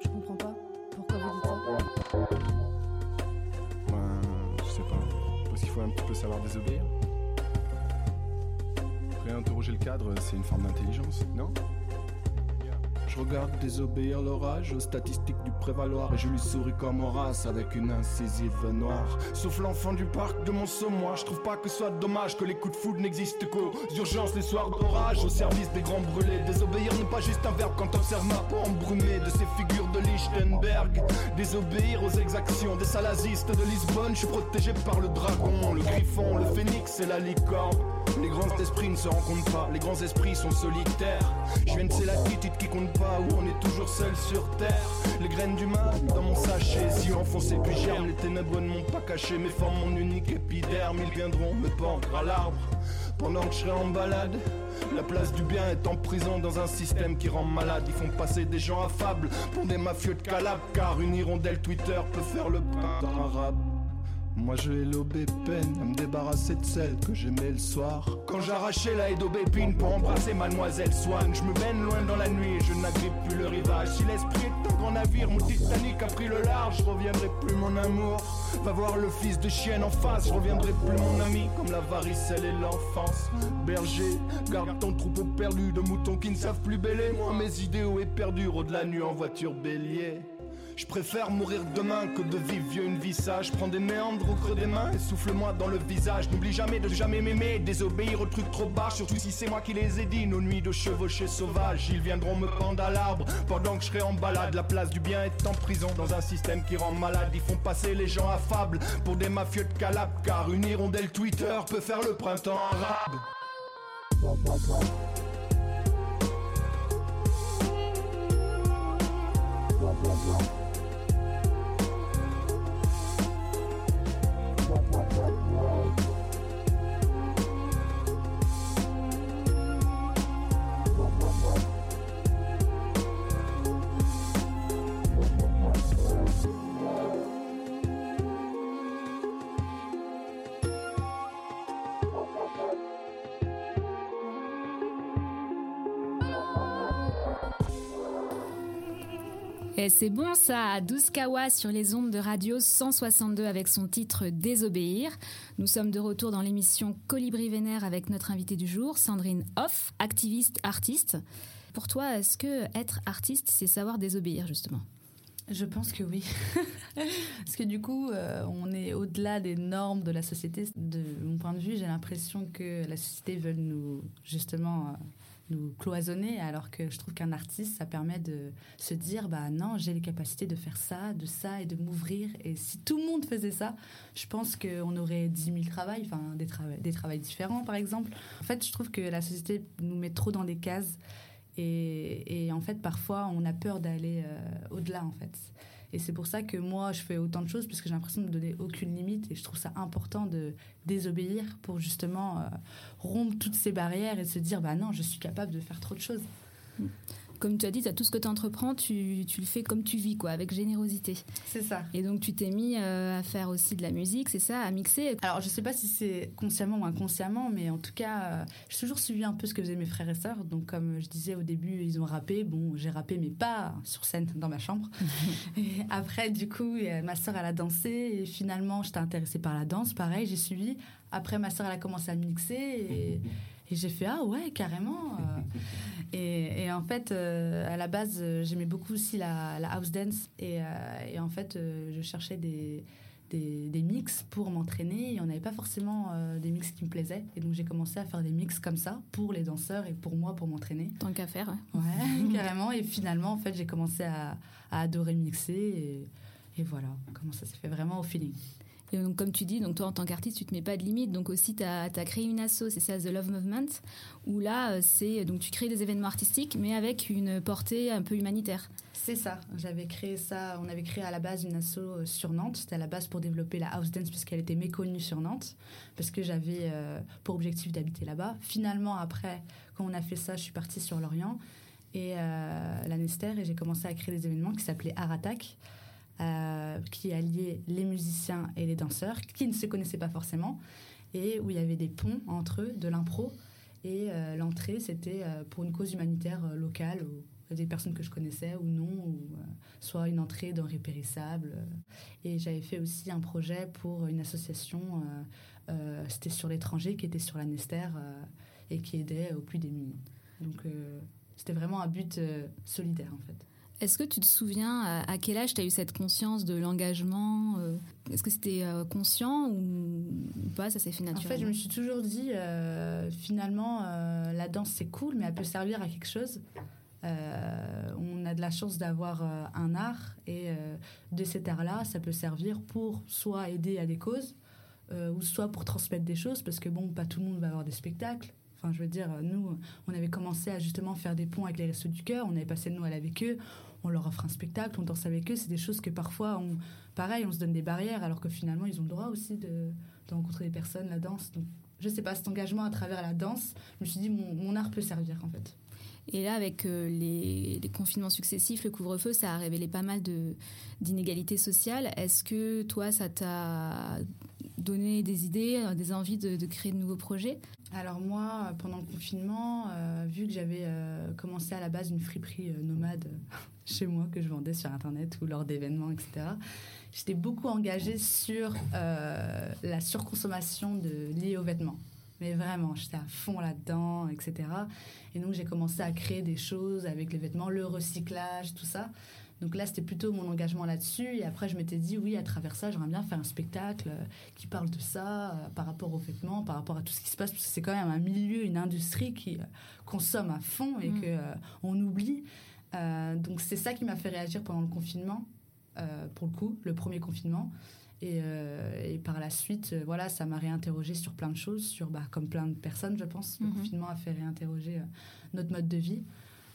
Je comprends pas. Pourquoi vous dites ça Ben, je sais pas. Parce qu'il faut un petit peu savoir désobéir. Réinterroger le cadre, c'est une forme d'intelligence, non? Regarde désobéir l'orage aux statistiques du prévaloir et je lui souris comme Horace avec une incisive noire. Sauf l'enfant du parc de mon sommoir, je trouve pas que ce soit dommage que les coups de foudre n'existent qu'aux urgences les soirs d'orage au service des grands brûlés. Désobéir n'est pas juste un verbe quand observe ma peau embrumée de ces figures de Lichtenberg. Désobéir aux exactions des salazistes de Lisbonne, je suis protégé par le dragon, le griffon, le phénix et la licorne. Les grands esprits ne se rencontrent pas, les grands esprits sont solitaires. Je viens de ces latitudes qui comptent pas, où on est toujours seul sur terre. Les graines du mal dans mon sachet, si enfoncé puis germe, les ténèbres ne m'ont pas caché, mes formes mon unique épiderme, ils viendront me pendre à l'arbre. Pendant que je serai en balade, la place du bien est en prison dans un système qui rend malade. Ils font passer des gens affables pour des mafieux de Calab, car une hirondelle Twitter peut faire le printemps arabe. Moi je vais à me débarrasser de celle que j'aimais le soir. Quand j'arrachais la haie d'aubépine pour embrasser mademoiselle Swan, je me mène loin dans la nuit je n'agrippe plus le rivage. Si l'esprit est un grand navire, mon Titanic a pris le large, je reviendrai plus mon amour. Va voir le fils de chienne en face, je reviendrai plus mon ami, comme la varicelle et l'enfance. Berger, garde ton troupeau perdu de moutons qui ne savent plus bêler. Moi mes idéaux éperdus, de la nuit en voiture bélier. Je préfère mourir demain que de vivre vieux une vie sage. Prends des méandres au creux des mains et souffle-moi dans le visage. N'oublie jamais de jamais m'aimer, désobéir aux trucs trop bas. Surtout si c'est moi qui les ai dit, nos nuits de chevauchés sauvages. Ils viendront me pendre à l'arbre pendant que je serai en balade. La place du bien est en prison dans un système qui rend malade. Ils font passer les gens affables pour des mafieux de calab. Car une hirondelle Twitter peut faire le printemps arabe. C'est bon ça, à 12 kawa sur les ondes de radio 162 avec son titre Désobéir. Nous sommes de retour dans l'émission Colibri Vénère avec notre invitée du jour, Sandrine Hoff, activiste, artiste. Pour toi, est-ce que être artiste, c'est savoir désobéir justement? Je pense que oui. Parce que du coup, euh, on est au-delà des normes de la société. De mon point de vue, j'ai l'impression que la société veut nous, justement, euh, nous cloisonner, alors que je trouve qu'un artiste, ça permet de se dire, bah non, j'ai les capacités de faire ça, de ça et de m'ouvrir. Et si tout le monde faisait ça, je pense qu'on aurait 10 000 travails, enfin des, des travails différents par exemple. En fait, je trouve que la société nous met trop dans des cases. Et, et en fait, parfois, on a peur d'aller euh, au-delà, en fait. Et c'est pour ça que moi, je fais autant de choses, parce que j'ai l'impression de me donner aucune limite. Et je trouve ça important de désobéir pour justement euh, rompre toutes ces barrières et se dire, bah non, je suis capable de faire trop de choses. Mm comme tu as dit, tout ce que tu entreprends, tu, le fais comme tu vis, quoi, avec générosité. C'est ça. Et donc, tu t'es mis euh, à faire aussi de la musique, c'est ça, à mixer. Alors, je sais pas si c'est consciemment ou inconsciemment, mais en tout cas, euh, j'ai toujours suivi un peu ce que faisaient mes frères et sœurs. Donc, comme je disais au début, ils ont rappé. Bon, j'ai rappé, mais pas sur scène, dans ma chambre. et après, du coup, ma sœur, elle a dansé. Et finalement, j'étais intéressée par la danse. Pareil, j'ai suivi. Après, ma sœur, elle a commencé à mixer. Et. Et j'ai fait ah ouais carrément. Euh. et, et, en fait, euh, à la base, euh, j'aimais beaucoup aussi la, house dance et, et en fait, je cherchais des, des, des mix pour m'entraîner. Et on n'avait pas forcément des mix qui me plaisaient. Et donc j'ai commencé à faire des mix comme ça pour les danseurs et pour moi pour m'entraîner. Tant qu'à faire. Ouais, ouais carrément. Et finalement, en fait, j'ai commencé à, à, adorer mixer et, et voilà comment ça s'est fait vraiment au feeling. Et donc, comme tu dis, donc toi en tant qu'artiste, tu te mets pas de limite. Donc aussi, tu as, créé une asso, c'est ça, The Love Movement, où là, euh, c'est donc tu crées des événements artistiques, mais avec une portée un peu humanitaire. C'est ça. J'avais créé ça. On avait créé à la base une asso euh, sur Nantes. C'était à la base pour développer la house dance parce qu'elle était méconnue sur Nantes, parce que j'avais euh, pour objectif d'habiter là-bas. Finalement, après, quand on a fait ça, je suis partie sur Lorient et euh, la Nester et j'ai commencé à créer des événements qui s'appelaient Art Attack. Euh, qui alliait les musiciens et les danseurs qui ne se connaissaient pas forcément et où il y avait des ponts entre eux, de l'impro. Et euh, l'entrée, c'était euh, pour une cause humanitaire locale des personnes que je connaissais ou non, soit une entrée dans Répérissable. Et j'avais fait aussi un projet pour une association, c'était sur l'étranger, qui était sur la Nester et qui aidait aux plus démunis. Donc c'était vraiment un but solidaire en fait. Est-ce que tu te souviens à, quel âge tu as eu cette conscience de l'engagement euh, Est-ce que c'était euh, conscient ou, pas Ça s'est fait naturellement En fait, je me suis toujours dit, euh, finalement, la danse c'est cool, mais elle peut servir à quelque chose. on a de la chance d'avoir un art et de cet art-là, ça peut servir pour soit aider à des causes ou soit pour transmettre des choses, parce que bon, pas tout le monde va avoir des spectacles. Enfin, je veux dire, nous, on avait commencé à justement faire des ponts avec les Restos du Cœur, on avait passé le Noël avec eux, on leur offre un spectacle, on danse avec eux. C'est des choses que parfois, on, pareil, on se donne des barrières, alors que finalement, ils ont le droit aussi de, rencontrer des personnes, la danse. Donc, je sais pas, cet engagement à travers la danse, je me suis dit, mon, art peut servir, en fait. Et là, avec euh, les, confinements successifs, le couvre-feu, ça a révélé pas mal d'inégalités sociales. Est-ce que toi, ça t'a donné des idées, des envies de, créer de nouveaux projets alors moi, pendant le confinement, euh, vu que j'avais euh, commencé à la base une friperie euh, nomade chez moi que je vendais sur Internet ou lors d'événements, etc., j'étais beaucoup engagée sur la surconsommation de, liée aux vêtements. Mais vraiment, j'étais à fond là-dedans, etc. Et donc j'ai commencé à créer des choses avec les vêtements, le recyclage, tout ça. Donc là, c'était plutôt mon engagement là-dessus. Et après, je m'étais dit, oui, à travers ça, j'aimerais bien faire un spectacle euh, qui parle de ça, euh, par rapport aux vêtements, par rapport à tout ce qui se passe, parce que c'est quand même un milieu, une industrie qui euh, consomme à fond et qu'on mm. que on oublie. donc c'est ça qui m'a fait réagir pendant le confinement, pour le coup, le premier confinement. Et, par la suite, voilà, ça m'a réinterrogé sur plein de choses, sur, bah, comme plein de personnes, je pense. Le mm-hmm. confinement a fait réinterroger notre mode de vie.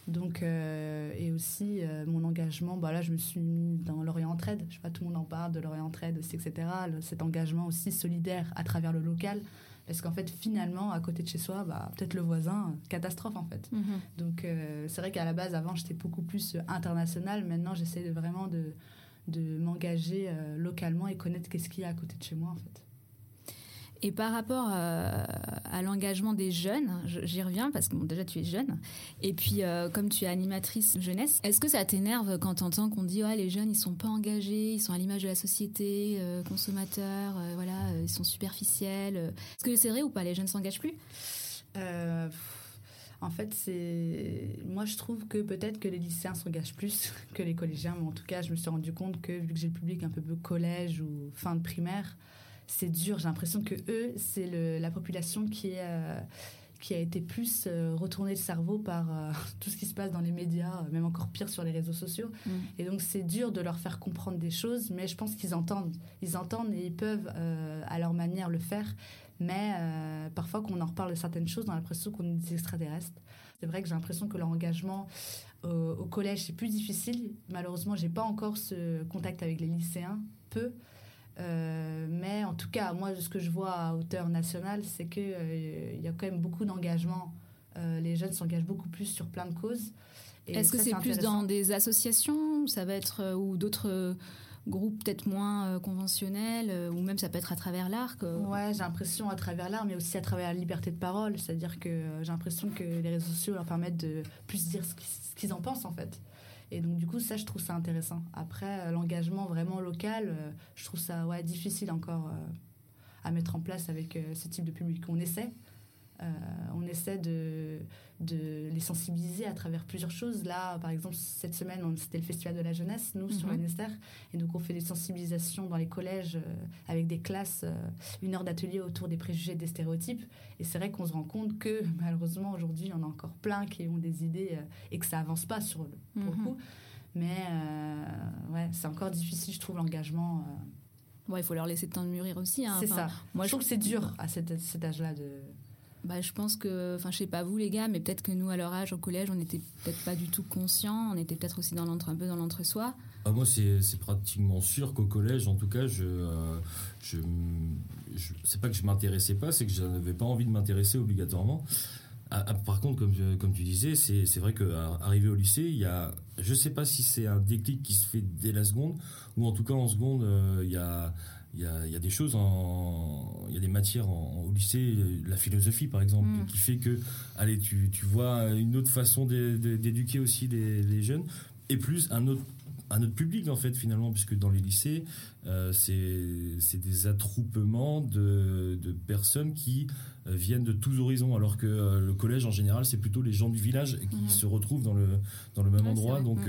Donc, euh, et aussi euh, mon engagement, bah là, je me suis mis dans l'Orient Entraide. Je sais pas, tout le monde en parle de l'Orient Entraide aussi, etc. cet engagement aussi solidaire à travers le local. Parce qu'en fait, finalement, à côté de chez soi, bah, peut-être le voisin, catastrophe en fait. Mhm. Donc, euh, c'est vrai qu'à la base, avant, j'étais beaucoup plus international. Maintenant, j'essaie vraiment de, de m'engager localement et connaître qu'est-ce qu'il y a à côté de chez moi en fait. Et par rapport euh, à, l'engagement des jeunes, j'y reviens parce que déjà tu es jeune, et puis euh, comme tu es animatrice jeunesse, est-ce que ça t'énerve quand tu entends qu'on dit ouais, les jeunes ils sont pas engagés, ils sont à l'image de la société, euh, consommateurs, voilà, ils sont superficiels. Est-ce que c'est vrai ou pas Les jeunes s'engagent plus? En fait, c'est moi je trouve que peut-être que les lycéens s'engagent plus que les collégiens, mais en tout cas, je me suis rendu compte que vu que j'ai le public un peu collège ou fin de primaire, c'est dur. J'ai l'impression que eux, c'est la population qui euh, qui a été plus euh, retournée le cerveau par euh, tout ce qui se passe dans les médias, même encore pire sur les réseaux sociaux. Mm. Et donc c'est dur de leur faire comprendre des choses, mais je pense qu'ils entendent. Ils entendent et ils peuvent à leur manière le faire. Mais parfois qu'on en reparle de certaines choses, on a l'impression qu'on est des extraterrestres. C'est vrai que j'ai l'impression que leur engagement au collège c'est plus difficile. Malheureusement, j'ai pas encore ce contact avec les lycéens, peu. Euh, mais en tout cas, moi, ce que je vois à hauteur nationale, c'est qu'il euh, il y a quand même beaucoup d'engagement. Euh, les jeunes s'engagent beaucoup plus sur plein de causes. Est-ce que c'est plus dans des associations Ça va être ou d'autres groupes peut-être moins conventionnels ou même ça peut être à travers l'art Ouais, j'ai l'impression à travers l'art, mais aussi à travers la liberté de parole. C'est-à-dire que j'ai l'impression que les réseaux sociaux leur permettent de plus dire ce qu'ils en pensent en fait. Et donc, du coup, ça, je trouve ça intéressant. Après, euh, l'engagement vraiment local, euh, je trouve ça difficile encore euh, à mettre en place avec ce type de public. On essaie, euh, on essaie de, les sensibiliser à travers plusieurs choses. Là, par exemple, cette semaine, c'était le Festival de la jeunesse, nous, sur mhm. NSR. Et donc, on fait des sensibilisations dans les collèges euh, avec des classes, euh, une heure d'atelier autour des préjugés des stéréotypes. Et c'est vrai qu'on se rend compte que, malheureusement, aujourd'hui, il y en a encore plein qui ont des idées et que ça avance pas sur le, pour le mhm. coup. Mais ouais, c'est encore difficile, je trouve, l'engagement. Bon, il faut leur laisser le temps de mûrir aussi. Hein. C'est ça. Moi, je trouve que c'est dur à cet âge-là de bah, je pense que, enfin, je sais pas vous les gars, mais peut-être que nous, à leur âge, au collège, on n'était peut-être pas du tout conscients, on était peut-être aussi un peu dans l'entre-soi. Ah, moi, c'est, pratiquement sûr qu'au collège, en tout cas, je, euh, je, c'est pas que je m'intéressais pas, c'est que je n'avais pas envie de m'intéresser obligatoirement. Ah, ah, par contre, comme, comme tu disais, c'est, vrai qu'arrivé au lycée, il y a, je sais pas si c'est un déclic qui se fait dès la seconde, ou en tout cas en seconde, euh, il y a il y a, des choses en, il y a des matières au lycée, la philosophie par exemple, mm. qui fait que, allez, tu, tu vois une autre façon d'éduquer aussi les, jeunes, et plus un autre un autre public en fait finalement puisque dans les lycées euh, c'est des attroupements de, de personnes qui euh, viennent de tous horizons alors que euh, le collège en général c'est plutôt les gens du village qui mm. se retrouvent dans le dans le même endroit donc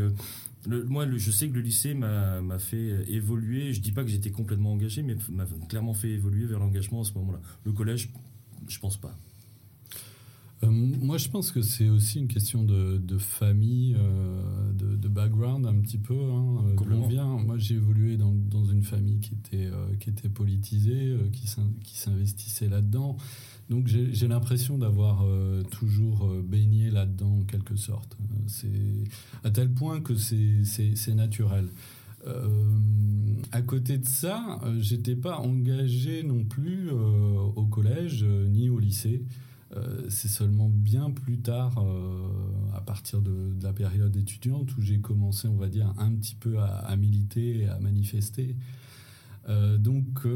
moi, je sais que le lycée m'a fait évoluer. Je dis pas que j'étais complètement engagé, mais m'a clairement fait évoluer vers l'engagement à ce moment-là. Le collège, je pense pas. Euh, moi, je pense que c'est aussi une question de, famille, euh, de, background un petit peu. Hein, euh, vient. Moi, j'ai évolué dans, dans, une famille qui était, qui était politisée, qui s'investissait là-dedans. Donc j'ai l'impression d'avoir euh, toujours euh, baigné là-dedans en quelque sorte. C'est à tel point que c'est naturel. Euh, à côté de ça, j'étais pas engagé non plus au collège ni au lycée. c'est seulement bien plus tard, à partir de, la période étudiante, où j'ai commencé, on va dire, un petit peu à, à militer à manifester. donc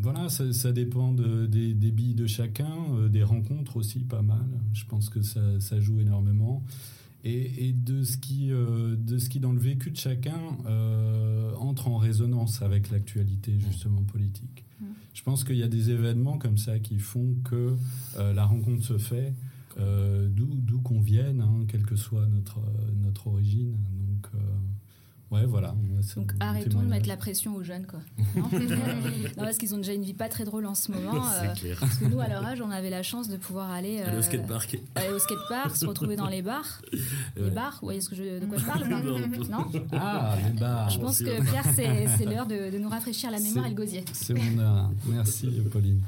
voilà, ça, dépend des, billes de chacun, euh, des rencontres aussi, pas mal. Je pense que ça, joue énormément. Et, de, ce qui, euh, de ce qui, dans le vécu de chacun, euh, entre en résonance avec l'actualité, justement, politique. Mmh. Je pense qu'il y a des événements comme ça qui font que la rencontre se fait, d'où qu'on vienne, hein, quelle que soit notre, notre origine. Donc. Ouais, voilà. Donc arrêtons de mettre la pression aux jeunes, quoi. non, parce qu'ils ont déjà une vie pas très drôle en ce moment. Euh, parce que nous, à leur âge, on avait la chance de pouvoir aller, aller au euh, skatepark. Aller au skatepark, se retrouver dans les bars. Les bars, vous voyez ce que je, de quoi je parle? Non Ah, les bars. Je pense que Pierre, c'est l'heure de, de, nous rafraîchir la mémoire et le gosier. C'est mon heure. Merci, Pauline.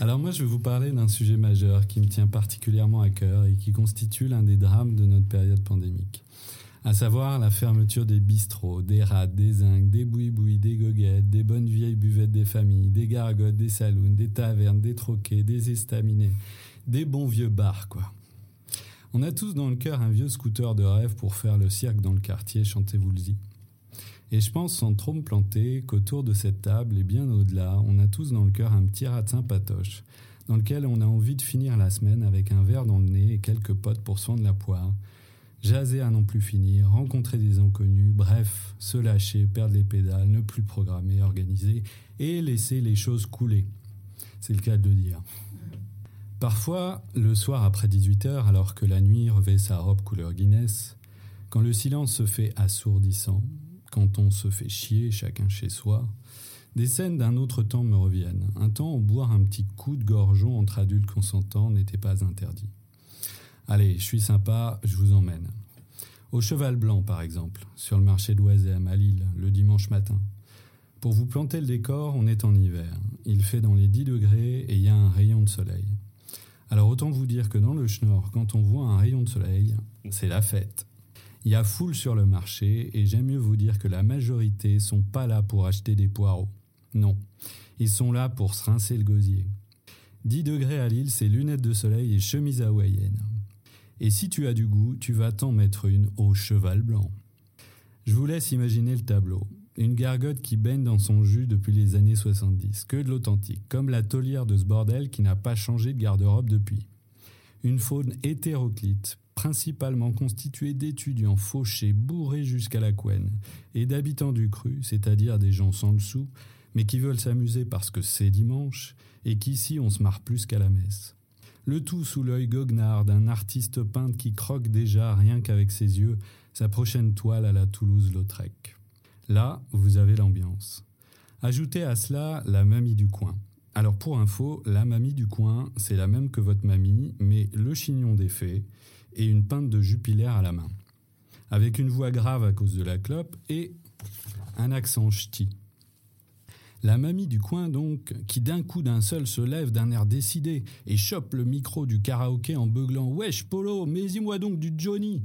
Alors moi, je vais vous parler d'un sujet majeur qui me tient particulièrement à cœur et qui constitue l'un des drames de notre période pandémique à savoir la fermeture des bistrots, des rats, des zincs, des bouis-bouis, des goguettes, des bonnes vieilles buvettes des familles, des gargotes, des saloons, des tavernes, des troquets, des estaminets, des bons vieux bars, quoi. On a tous dans le cœur un vieux scooter de rêve pour faire le cirque dans le quartier, chantez-vous-y. Et je pense sans trop me planter qu'autour de cette table et bien au-delà, on a tous dans le cœur un petit rat de sympatoche, dans lequel on a envie de finir la semaine avec un verre dans le nez et quelques potes pour soin de la poire, Jaser à non plus finir, rencontrer des inconnus, bref, se lâcher, perdre les pédales, ne plus programmer, organiser et laisser les choses couler. C'est le cas de dire. Parfois, le soir après 18h, alors que la nuit revêt sa robe couleur Guinness, quand le silence se fait assourdissant, quand on se fait chier chacun chez soi, des scènes d'un autre temps me reviennent, un temps où boire un petit coup de gorgeon entre adultes consentants n'était pas interdit. Allez, je suis sympa, je vous emmène. Au Cheval Blanc, par exemple, sur le marché d'Oisem, à Lille, le dimanche matin. Pour vous planter le décor, on est en hiver. Il fait dans les 10 degrés et il y a un rayon de soleil. Alors autant vous dire que dans le Schnorr, quand on voit un rayon de soleil, c'est la fête. Il y a foule sur le marché et j'aime mieux vous dire que la majorité sont pas là pour acheter des poireaux. Non, ils sont là pour se rincer le gosier. 10 degrés à Lille, c'est lunettes de soleil et chemise hawaïenne. Et si tu as du goût, tu vas t'en mettre une au cheval blanc. Je vous laisse imaginer le tableau. Une gargote qui baigne dans son jus depuis les années 70, que de l'authentique, comme la taulière de ce bordel qui n'a pas changé de garde-robe depuis. Une faune hétéroclite, principalement constituée d'étudiants fauchés, bourrés jusqu'à la couenne, et d'habitants du cru, c'est-à-dire des gens sans dessous, mais qui veulent s'amuser parce que c'est dimanche, et qu'ici on se marre plus qu'à la messe. Le tout sous l'œil goguenard d'un artiste peintre qui croque déjà, rien qu'avec ses yeux, sa prochaine toile à la Toulouse-Lautrec. Là, vous avez l'ambiance. Ajoutez à cela la mamie du coin. Alors pour info, la mamie du coin, c'est la même que votre mamie, mais le chignon défait et une pinte de jupilaire à la main. Avec une voix grave à cause de la clope et un accent ch'ti. La mamie du coin, donc, qui d'un coup d'un seul se lève d'un air décidé et chope le micro du karaoké en beuglant Wesh, Polo, mets-y-moi donc du Johnny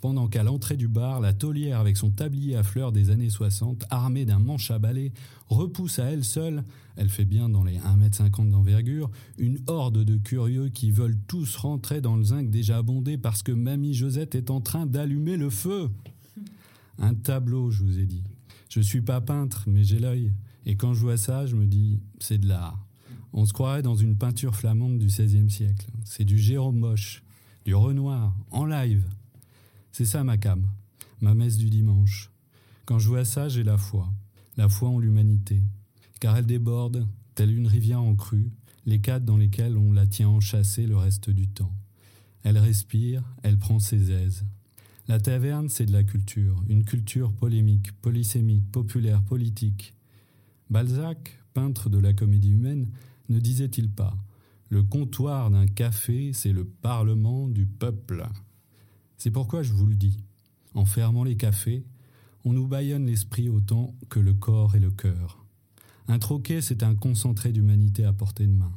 pendant qu'à l'entrée du bar, la taulière avec son tablier à fleurs des années 60, armée d'un manche à balai, repousse à elle seule, elle fait bien dans les 1m50 d'envergure, une horde de curieux qui veulent tous rentrer dans le zinc déjà bondé parce que Mamie Josette est en train d'allumer le feu. Un tableau, je vous ai dit. Je suis pas peintre, mais j'ai l'œil Et quand je vois ça, je me dis, c'est de l'art. On se croirait dans une peinture flamande du XVIe siècle. C'est du Jérôme Moche, du Renoir, en live. C'est ça ma cam, ma messe du dimanche. Quand je vois ça, j'ai la foi. La foi en l'humanité. Car elle déborde, telle une rivière en crue, les cadres dans lesquels on la tient enchâssée le reste du temps. Elle respire, elle prend ses aises. La taverne, c'est de la culture, une culture polémique, polysémique, populaire, politique. Balzac, peintre de la comédie humaine, ne disait-il pas Le comptoir d'un café, c'est le parlement du peuple C'est pourquoi je vous le dis. En fermant les cafés, on nous baillonne l'esprit autant que le corps et le cœur. Un troquet, c'est un concentré d'humanité à portée de main.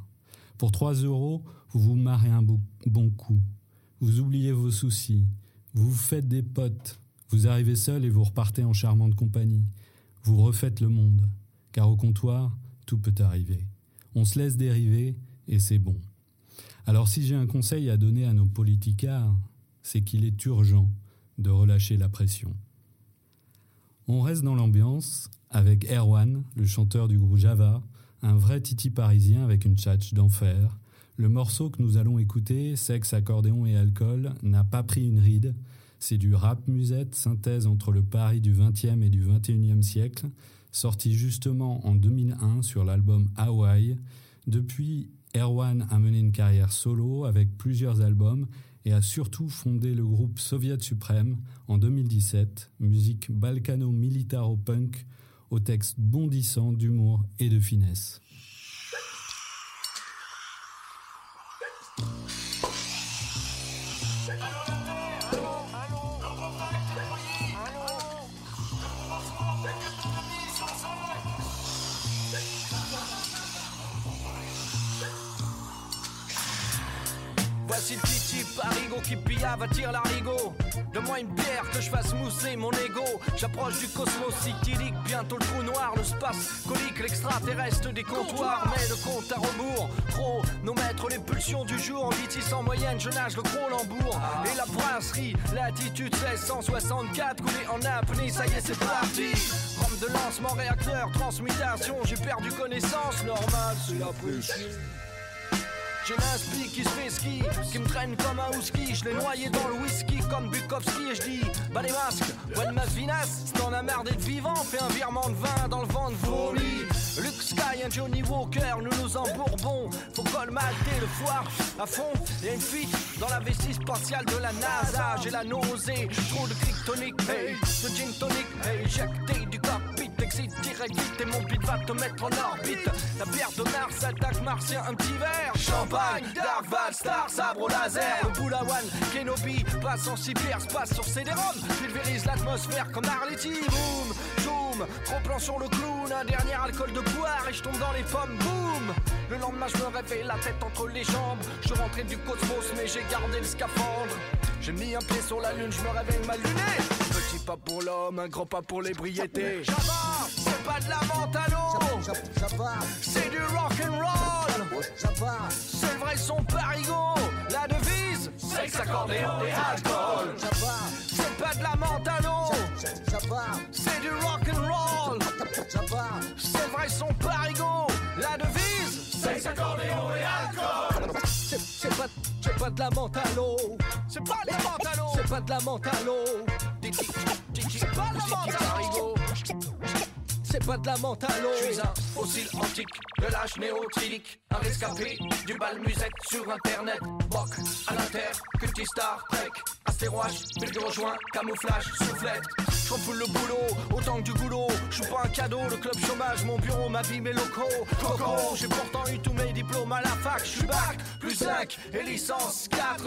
Pour trois euros, vous vous marrez un bon coup. Vous oubliez vos soucis. Vous vous faites des potes. Vous arrivez seul et vous repartez en charmante compagnie. Vous refaites le monde. Car au comptoir, tout peut arriver. On se laisse dériver et c'est bon. Alors si j'ai un conseil à donner à nos politicards, c'est qu'il est urgent de relâcher la pression. On reste dans l'ambiance avec Erwan, le chanteur du groupe Java, un vrai titi parisien avec une tchatch d'enfer. Le morceau que nous allons écouter, Sexe, accordéon et alcool, n'a pas pris une ride. C'est du rap musette, synthèse entre le Paris du XXe et du XXIe siècle, sorti justement en 2001 sur l'album Hawaii. Depuis, Erwan a mené une carrière solo avec plusieurs albums et a surtout fondé le groupe Soviet Suprême en 2017, musique balkano-militaro-punk au texte bondissant d'humour et de finesse. Voici le petit type Parigo qui pillave, attire l'arigot. Donne-moi une bière que je fasse mousser mon ego. J'approche du cosmos cyclique, bientôt le trou noir, le space colique, l'extraterrestre des comptoirs. Mais le compte à rebours, maîtres les pulsions du jour. En vitesse en moyenne, je nage le gros lambourg. Et la brasserie, latitude 1664, coulé en apnée, ça y est, c'est parti. Rampe de lancement, réacteur, transmutation, j'ai perdu connaissance, normal, c'est la pression. J'ai l'inspi qui se fait ski, qui me traîne comme un husky. Je l'ai noyé dans le whisky comme Bukowski et je dis Bah les masques, ouais ma vinasse, si t'en as marre d'être vivant, fais un virement de vin dans le vent de folie. Luke Sky, un Johnny Walker, nous nous embourbons. Faut colmater le foire à fond. Y'a une fuite dans la vessie spatiale de la NASA. J'ai la nausée, trop de kryptonique, hey, de gin tonic, hey, éjecté du cockpit, exit direct vite et mon beat va te mettre en orbite. La bière de Mars attaque martien, un petit verre. Champagne, Dark Val, Star, sabre au laser. Le Boulawan, Kenobi, passe en cyber, passe sur CD-ROM. Pulvérise l'atmosphère comme Arletty, boom, zoom. Trop plan sur le clown, un dernier alcool de poire et je tombe dans les pommes, boum. Le lendemain, je me réveille la tête entre les jambes. Je rentré du cosmos, mais j'ai gardé le scaphandre. J'ai mis un pied sur la lune, je me réveille mal luné. Petit pas pour l'homme, un grand pas pour l'ébriété. Java, c'est pas de la l'eau. C'est du rock and roll. C'est le vrai son parigo. La devise, c'est que accordéon et alcool. C'est pas de la l'eau. C'est du rock and roll. C'est le vrai son parigo. La devise, c'est que accordéon et alcool. C'est pas, c'est pas de la l'eau. C'est pas de la l'eau. C'est pas de la. C'est pas de la. C'est pas de la à l'eau. Je suis un fossile antique de l'âge néotrilique. Un rescapé du bal musette sur internet. Rock à l'inter, cultistar, trek. Astéroïde, bulgare rejoint, camouflage, soufflette. J'rempoule le boulot, autant que du goulot. J'suis pas un cadeau, le club chômage, mon bureau, ma vie, mes locaux. Coco, j'ai pourtant eu tous mes diplômes à la fac. J'suis bac, plus 5 et licence 4.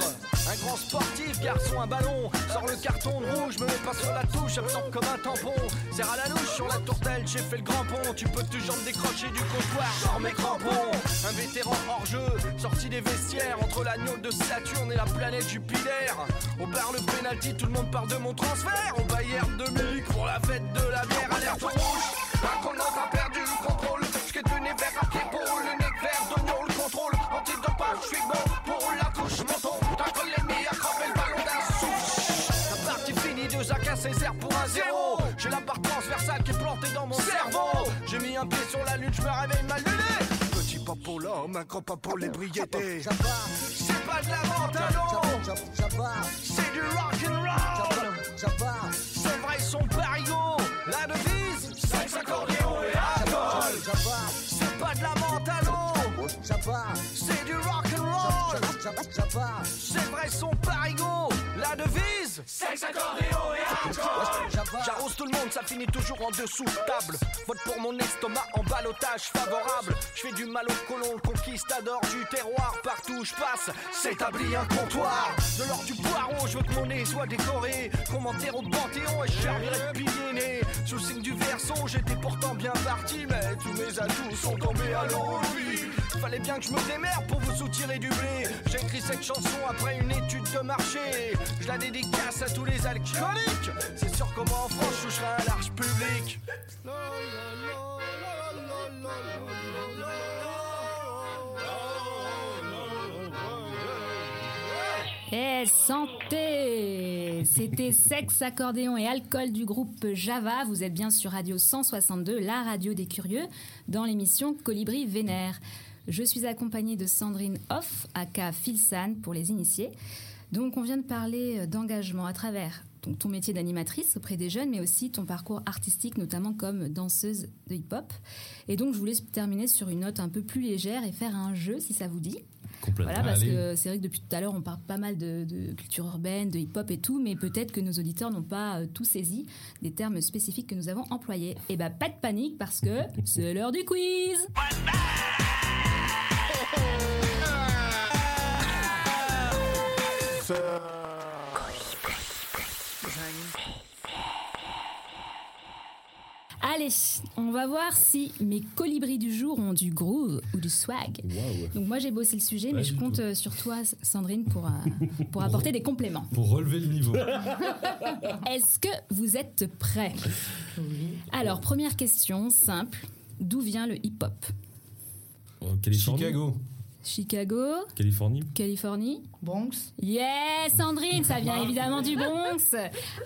Un grand sportif, garçon, un ballon. Sors le carton de rouge, me mets pas sur la touche, absorbe comme un tampon. Serre à la louche sur la tourtelle, j'ai fait le grand pont. Tu peux toujours me décrocher du comptoir, sors mes crampons. Un vétéran hors jeu, sorti des vestiaires entre l'agneau de Saturne et la planète Jupiter. On barre le penalty, tout le monde part de mon transfert. Au Bayern de Pour la fête de la bière, alerte rouge. Un chrono a perdu le contrôle. J'quitte l'univers à pied pour l'unique vert d'oignon, le contrôle. Antidopage, j'suis bon pour la touche, menton. T'as l'ennemi à craper le ballon d'un souffle. La partie finie, deux à casser, zère pour un zéro. J'ai la barre transversale qui est plantée dans mon cerveau. J'ai mis un pied sur la lune, je me réveille mal luné. L'homme, un grand pas pour l'ébriété. C'est pas de la vente à c'est du rock and roll. C'est vrai, son parigo, la devise, sexe, accordéon et alcool. C'est pas de la vente à c'est du rock and roll. C'est vrai, son parigo, la devise, sexe, accordéon et alcool. Tout le monde, ça finit toujours en dessous de table. Vote pour mon estomac en balotage favorable. Je fais du mal au colon, conquistador du terroir. Partout où je passe, s'établit un comptoir. De l'or du poireau, je veux que mon nez soit décoré. Qu'on m'enterre au panthéon et je servirai de pilier né. Sous le signe du verso, j'étais pourtant bien parti. Mais tous mes atouts sont tombés à l'envie. Fallait bien que je me démerde pour vous soutirer du blé. J'ai écrit cette chanson après une étude de marché. Je la dédicace à tous les alcooliques. C'est sûr comment en France je toucherai un large public. Et santé C'était sexe, accordéon et alcool du groupe Java. Vous êtes bien sur Radio 162, la radio des curieux, dans l'émission Colibri Vénère. Je suis accompagnée de Sandrine Hoff, aka Filsan pour les initiés. Donc on vient de parler d'engagement à travers ton, ton métier d'animatrice auprès des jeunes, mais aussi ton parcours artistique, notamment comme danseuse de hip-hop. Et donc je voulais terminer sur une note un peu plus légère et faire un jeu, si ça vous dit. Complètement. Voilà, parce Allez. que c'est vrai que depuis tout à l'heure, on parle pas mal de, de culture urbaine, de hip-hop et tout, mais peut-être que nos auditeurs n'ont pas euh, tout saisi des termes spécifiques que nous avons employés. Et bah, pas de panique parce que c'est l'heure du quiz Allez, on va voir si mes colibris du jour ont du groove ou du swag. Donc moi j'ai bossé le sujet, Pas mais je compte tout. euh, sur toi, Sandrine, pour, euh, pour apporter des compléments. Pour relever le niveau. Est-ce que vous êtes prêts? Alors, première question, simple. D'où vient le hip-hop? Euh, Californie. Chicago. Chicago Californie. Californie Bronx. Yes, Sandrine, ça vient évidemment du Bronx,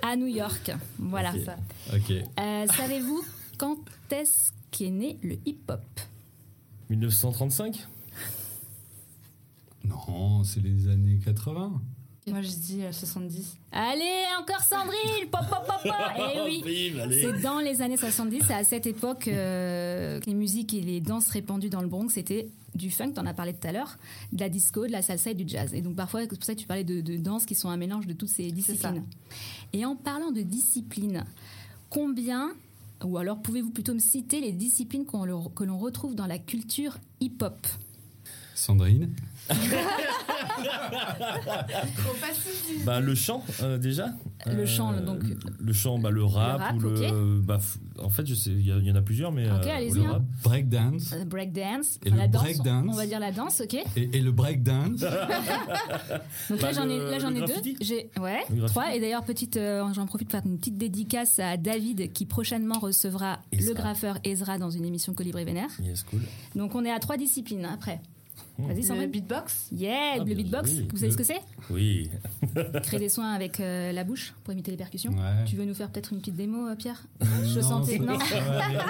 à New York. Voilà. Ok. Ok. Euh, Savez-vous quand est-ce qu'est né le hip-hop? 1935 Non, c'est les années 80. Moi, je dis euh, 70. Allez, encore Sandrine Pop, pop, pop, pop Eh oui allez. C'est dans les années 70, c'est à cette époque euh, que les musiques et les danses répandues dans le Bronx, c'était du funk, t'en as parlé tout à l'heure, de la disco, de la salsa et du jazz. Et donc parfois, c'est pour ça que tu parlais de, de danses qui sont un mélange de toutes ces disciplines. Et en parlant de disciplines, combien, ou alors pouvez-vous plutôt me citer les disciplines que l'on retrouve dans la culture hip-hop? Sandrine. Bah, le chant, euh, déjà. Le chant, donc. Le chant, bah, le rap. rap, ou le, bah, en fait, je sais, il y, en a plusieurs, mais. Ok, euh, allez-y, le hein. rap. Breakdance. Euh, Breakdance, Et enfin, le la danse, breakdance. on va dire la danse, ok Et, et le breakdance. Donc Bah, là j'en ai, le- là, j'en le ai deux. J'ai ouais Le trois et d'ailleurs petite, euh, j'en profite pour faire une petite dédicace à David qui prochainement recevra le graffeur Ezra dans une émission Colibri Vénère. Yes, cool. Donc on est à trois disciplines hein, après. Vas-y Le Sandrine. beatbox. Yeah, Ah, le beatbox. joué. Vous savez Le- ce que c'est? Oui. Créer des soins avec euh, la bouche pour imiter les percussions. Ouais. Tu veux nous faire peut-être une petite démo, euh, Pierre? Euh, Je non, sentais non.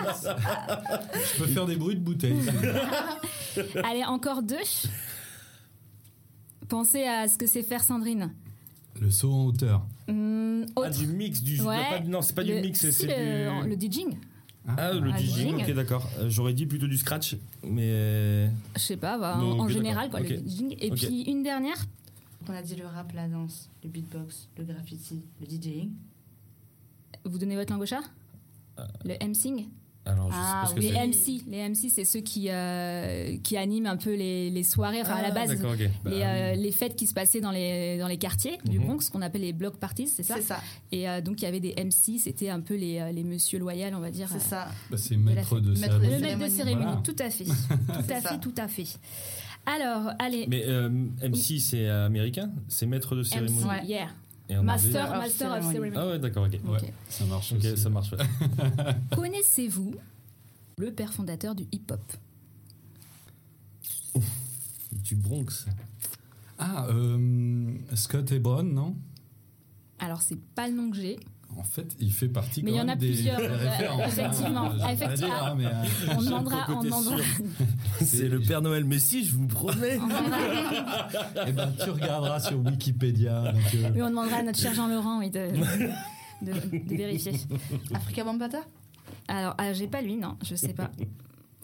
Je peux faire des bruits de bouteille. Allez, encore deux. Pensez à ce que c'est faire Sandrine. Le saut en hauteur. Hum, Ah, du mix, du. Ouais. pas- non, c'est pas du Le- mix, c'est si, c'est le, du. le DJing. Ah, le Ah, DJing, DJing. ok, d'accord. Euh, J'aurais dit plutôt du scratch, mais. Je sais pas, bah, Non, en, ok, général, quoi, d'accord. le Ok. DJing. Et Ok. puis une dernière, On a dit le rap, la danse, le beatbox, le graffiti, le DJing. vous donnez votre langue au chat? Le MCing Alors, je sais Ah pas ce que oui, c'est. MC. Les MC, c'est ceux qui, euh, qui animent un peu les, les soirées, enfin à la Ah, base, D'accord, ok. les, euh, les fêtes qui se passaient dans les, dans les quartiers du Mhm. Bronx, ce qu'on appelle les block parties, c'est ça C'est ça. Et euh, donc il y avait des MC, c'était un peu les, les monsieur loyal, on va dire. C'est euh, ça. Bah, c'est maître de de Le cérémonie. maître de Cérémonie. cérémonie, Voilà. tout à fait. tout à fait, tout à fait. Alors, allez. Mais euh, MC, c'est américain? C'est maître de cérémonie MC, Ouais. yeah. Master, Of Master of Ceremony. Ah ouais, d'accord, ok. Ouais, ça marche Ok, aussi. ça marche. ouais. Connaissez-vous le père fondateur du hip-hop? Du Bronx. Ah, euh, Scott Hebron, non? Alors, c'est pas le nom que j'ai. En fait, il fait partie Mais il y quand en a même des, plusieurs, des euh, références. effectivement, hein. Effectivement. dire, hein, mais, euh, On demandera, on demandera. C'est le Père Noël Messi, je vous promets. demandera- eh ben, tu regarderas sur Wikipédia. donc, euh, oui, on demandera à notre cher Jean Laurent oui, de, de, de vérifier. Africa Bambata? Alors, ah, j'ai pas lui, non, je sais pas.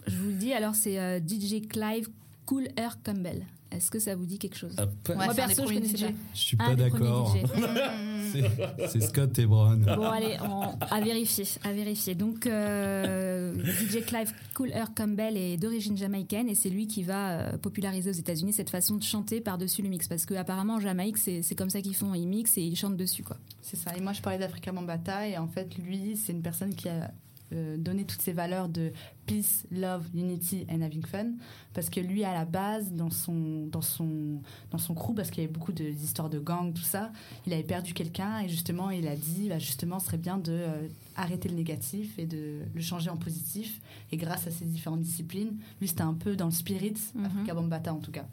Je vous le dis, alors c'est euh, DJ Clive Cool Air Campbell. Est-ce que ça vous dit quelque chose Ah, pas- Moi perso, je connaissais DJ. pas. je suis pas d'accord. C'est- Scott et Brown. Bon, allez, on- à vérifier, à vérifier. Donc, euh, DJ Clive Cool Air Campbell est d'origine jamaïcaine et c'est lui qui va euh, populariser aux États-Unis cette façon de chanter par-dessus le mix. Parce qu'apparemment, en Jamaïque, c'est c'est comme ça qu'ils font. Ils mixent et ils chantent dessus, quoi. C'est ça. Et moi, je parlais d'Africa Bambata. Et en fait, lui, c'est une personne qui a euh, donné toutes ces valeurs de peace, love, unity and having fun. Parce que lui, à la base, dans son, dans son, dans son crew, parce qu'il y avait beaucoup de- d'histoires de gangs, tout ça, il avait perdu quelqu'un. Et justement, il a dit, bah, justement, ce serait bien de euh, arrêter le négatif et de le changer en positif. Et grâce à ces différentes disciplines, lui, c'était un peu dans le spirit, Mhm. Africa Bambata en tout cas.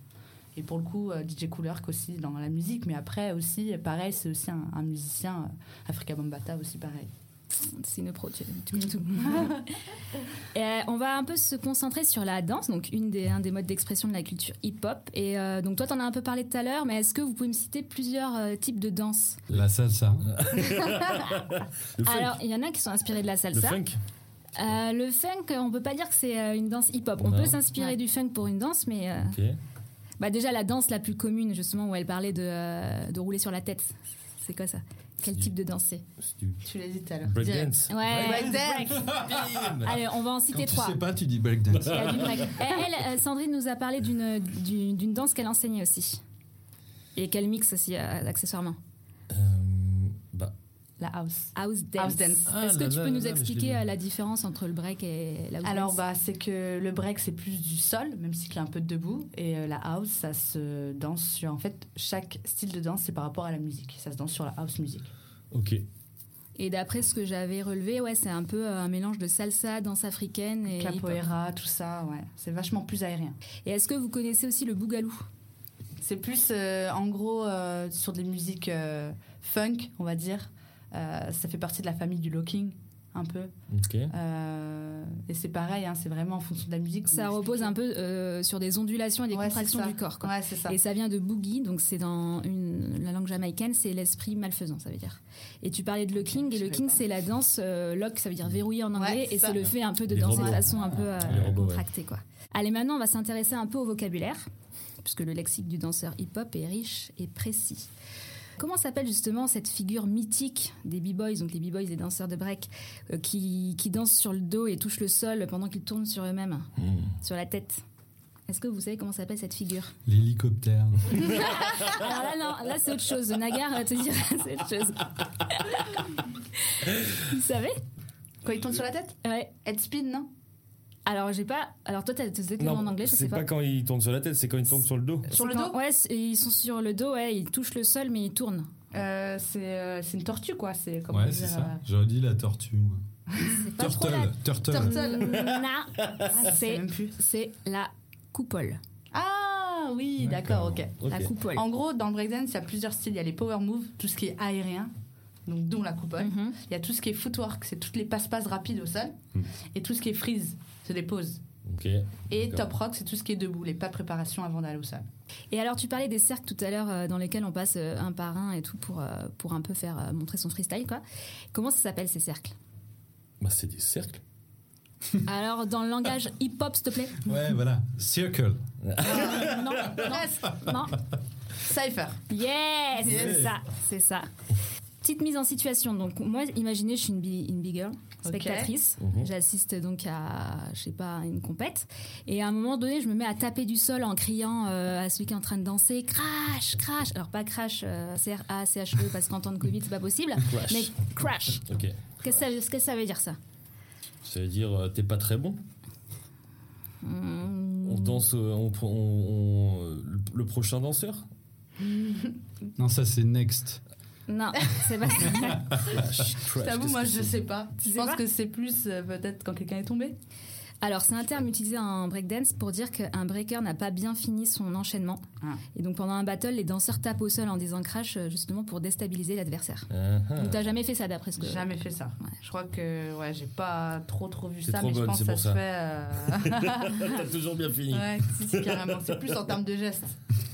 Et pour le coup, euh, DJ Coolerk aussi dans la musique, mais après aussi, pareil, c'est aussi un, un musicien, Africa Bambata aussi pareil. C'est une pro, tu, tu connais tout. Euh, on va un peu se concentrer sur la danse, donc une des, un des modes d'expression de la culture hip-hop. Et euh, donc toi, tu en as un peu parlé tout à l'heure, mais est-ce que vous pouvez me citer plusieurs euh, types de danse? La salsa. Le funk. Alors, il y en a qui sont inspirés de la le salsa. funk. Euh, le funk, on peut pas dire que c'est une danse hip-hop. On Non. peut s'inspirer Ouais. du funk pour une danse, mais euh, bah déjà la danse la plus commune, justement, où elle parlait de, euh, de rouler sur la tête. C'est quoi ça Quel type de danse c'est Tu l'as dit tout à l'heure. breakdance. Ouais. Breakdance. Allez, on va en Quand citer tu trois. sais pas, tu dis breakdance. Break. Et elle, euh, Sandrine nous a parlé d'une d'une d'une danse qu'elle enseignait aussi. Et qu'elle mixe aussi euh, accessoirement. La house. House dance. House dance. Ah Est-ce que tu peux là nous là, expliquer euh, la différence entre le break et la house Alors, dance bah, c'est que le break, c'est plus du sol, même si a un peu de debout. Et euh, la house, ça se danse sur. En fait, chaque style de danse, c'est par rapport à la musique. Ça se danse sur la house music. ok. Et d'après ce que j'avais relevé, ouais, c'est un peu euh, un mélange de salsa, danse africaine et. Capoeira, tout ça, ouais. C'est vachement plus aérien. Et est-ce que vous connaissez aussi le bougalou C'est plus, euh, en gros, euh, sur des musiques euh, funk, on va dire. Euh, ça fait partie de la famille du locking, un peu. Euh, et c'est pareil, hein, c'est vraiment en fonction de la musique. Ça repose un peu euh, sur des ondulations et des Ouais, contractions du corps. quoi. Ouais, c'est ça. Et ça vient de boogie, donc c'est dans une, la langue jamaïcaine, c'est l'esprit malfaisant, ça veut dire. Et tu parlais de locking, Je et locking c'est la danse, euh, lock ça veut dire verrouillé en anglais, Ouais, et ça. c'est le fait un peu de Les danser de façon un peu euh, robots, contractée. Quoi. Allez, maintenant on va s'intéresser un peu au vocabulaire, puisque le lexique du danseur hip-hop est riche et précis. Comment s'appelle justement cette figure mythique des b-boys, donc les b-boys, les danseurs de break, euh, qui, qui dansent sur le dos et touchent le sol pendant qu'ils tournent sur eux-mêmes, Hmm. sur la tête? Est-ce que vous savez comment s'appelle cette figure? L'hélicoptère. alors là, non, là c'est autre chose. Nagar va te dire, c'est autre chose. Vous savez? Quand il tourne sur la tête? Ouais. Head spin, non? Alors j'ai pas. Alors toi, t'as le nom en anglais, je c'est sais pas. pas quand ils tournent sur la tête, c'est quand ils tombent sur le dos. Sur le C'est quand- dos Ouais, c'est- ils sont sur le dos, ouais, ils touchent le sol, mais ils tournent. Euh, c'est euh, c'est une tortue, quoi. C'est comment Ouais, c'est ça. euh, J'aurais dit la tortue. moi. C'est pas Turtle. la. Turtle. Turtle. Non, ah, sais c'est même plus. c'est la coupole. Ah oui, d'accord, ok. Ok. La coupole. En gros, dans le breakdance, il y a plusieurs styles. Il y a les power moves, tout ce qui est aérien, donc dont la coupole. Mhm. Il y a tout ce qui est footwork, c'est toutes les passe-passe rapides au sol. Mhm. Et tout ce qui est freeze, c'est des pauses. Et top rock, c'est tout ce qui est debout, les pas de préparation avant d'aller au sol. Et alors, tu parlais des cercles tout à l'heure euh, dans lesquels on passe euh, un par un et tout pour, euh, pour un peu faire euh, montrer son freestyle, quoi. Comment ça s'appelle ces cercles? Bah, c'est des cercles. Alors, dans le langage hip-hop, s'il te plaît Ouais, voilà. Circle. Euh, Non, non, non. Cypher. Yes, Yes. c'est ça, c'est ça. Petite mise en situation. Donc moi, imaginez, je suis une, bi- une big girl, spectatrice. Mhm. J'assiste donc à, je sais pas, une compète. Et à un moment donné, je me mets à taper du sol en criant euh, à celui qui est en train de danser, crash, crash. Alors pas crash, euh, C-R-A-C-H-E, parce qu'en temps de Covid, c'est pas possible. Crash. Mais crash. Ok. Qu'est-ce que ça, qu'est-ce que ça veut dire ça? Ça veut dire euh, t'es pas très bon. Hmm, On danse, euh, on, on- euh, le prochain danseur? Non, ça c'est next. Non, c'est pas ça. Je t'avoue, moi, je sais pas. Tu Je sais pense pas que c'est plus euh, peut-être quand quelqu'un est tombé. Alors, c'est un terme utilisé en breakdance pour dire qu'un breaker n'a pas bien fini son enchaînement. Ah. Et donc, pendant un battle, les danseurs tapent au sol en disant crash, euh, justement pour déstabiliser l'adversaire. Ah, ah. Donc, t'as jamais fait ça d'après ce que. Jamais fait ça. Ouais. Je crois que ouais, j'ai pas trop trop vu ça, trop mais je bonne, pense c'est que ça pour se ça. fait. euh, T'as toujours bien fini. ouais, si, si, carrément. C'est plus en termes de gestes.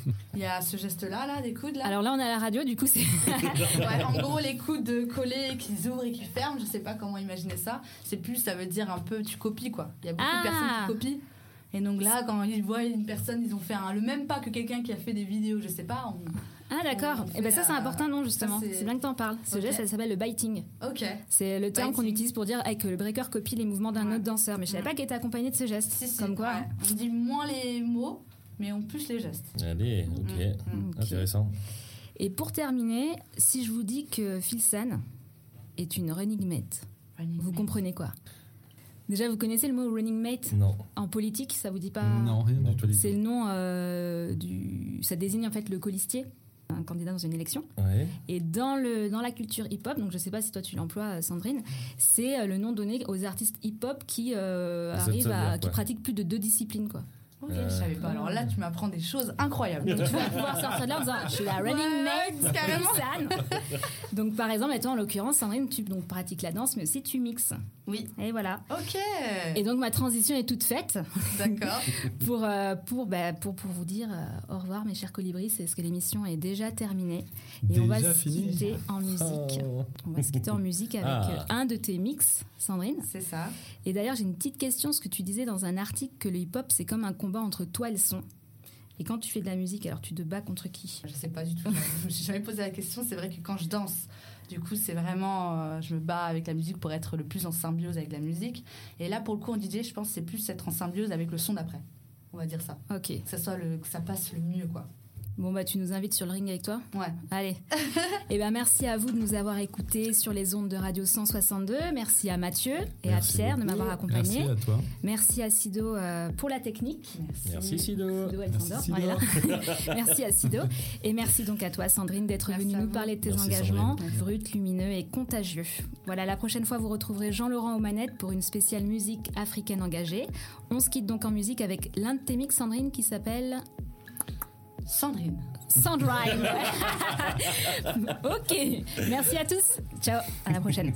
Il y a ce geste-là, là, des coudes là. Alors là, on est à la radio, du coup, c'est. Ouais, en gros, les coudes collés qui s'ouvrent et qui ferment, je sais pas comment imaginer ça. C'est plus, ça veut dire un peu, tu copies quoi. Il y a beaucoup Ah. de personnes qui copient. Et donc là, quand ils voient une personne, ils ont fait un- le même pas que quelqu'un qui a fait des vidéos, je sais pas. on- Ah, d'accord. Et ben fait, ça, c'est euh, important, non, justement. c'est- bien que t'en parles. Ce geste, ça s'appelle le biting. Ok. C'est le terme qu'on utilise pour dire hey, que le breaker copie les mouvements d'un Ouais. autre danseur. Mais je savais pas qu'il était accompagné de ce geste. Si, si, Comme quoi. ouais. On dit moins les mots, mais on plus les gestes. Allez, ok. Mm, Ok. Intéressant. Et pour terminer, si je vous dis que Phil San est une running mate, vous comprenez quoi? Déjà, vous connaissez le mot running mate? Non. en politique Ça vous dit pas Non, rien Non, du tout. C'est le nom euh, du. Ça désigne en fait le colistier, un candidat dans une élection. Ouais. Et dans, le, dans la culture hip-hop, donc je sais pas si toi tu l'emploies, euh, Sandrine, c'est euh, le nom donné aux artistes hip-hop qui euh, arrivent à. qui pratiquent plus de deux disciplines, quoi. Ok, je savais pas. Alors là, tu m'apprends des choses incroyables. Donc tu vas pouvoir sortir de là en disant je suis la running Ouais, mate carrément. Donc par exemple, et toi en l'occurrence, Sandrine, tu donc, pratiques la danse, mais aussi tu mixes. Oui. Et voilà. Ok. Et donc ma transition est toute faite D'accord. pour, euh, pour, bah, pour, pour vous dire euh, au revoir mes chers colibris, c'est parce que l'émission est déjà terminée. Et on va se quitter en musique. Oh. On va se quitter en musique avec Ah. euh, un de tes mix, Sandrine. C'est ça. Et d'ailleurs, j'ai une petite question, ce que tu disais dans un article que le hip-hop, c'est comme un combat entre toi et le son. Et quand tu fais de la musique, alors tu te bats contre qui? Je sais pas du tout. Je me suis jamais posé la question. C'est vrai que quand je danse, du coup, c'est vraiment. euh, je me bats avec la musique pour être le plus en symbiose avec la musique. Et là, pour le coup, en DJ, je pense que c'est plus être en symbiose avec le son d'après. On va dire ça. Ok. Que ça, soit le, que ça passe le mieux, quoi. Bon, bah tu nous invites sur le ring avec toi Ouais. Allez. Et ben merci à vous de nous avoir écoutés sur les ondes de Radio 162. Merci à Mathieu et Merci à Pierre de m'avoir accompagné. Merci à toi. Merci à Sido euh, pour la technique. Merci. Merci Sido. Sido, elle Merci, s'endort. Sido. Là. merci à Sido. Et merci donc à toi, Sandrine, d'être venue nous parler de tes Merci, engagements bruts, lumineux et contagieux. Voilà, la prochaine fois, vous retrouverez Jean-Laurent aux manettes pour une spéciale musique africaine engagée. On se quitte donc en musique avec l'un de tes mix, Sandrine, qui s'appelle Sandrine. Sandrine. ok, merci à tous. Ciao, à la prochaine.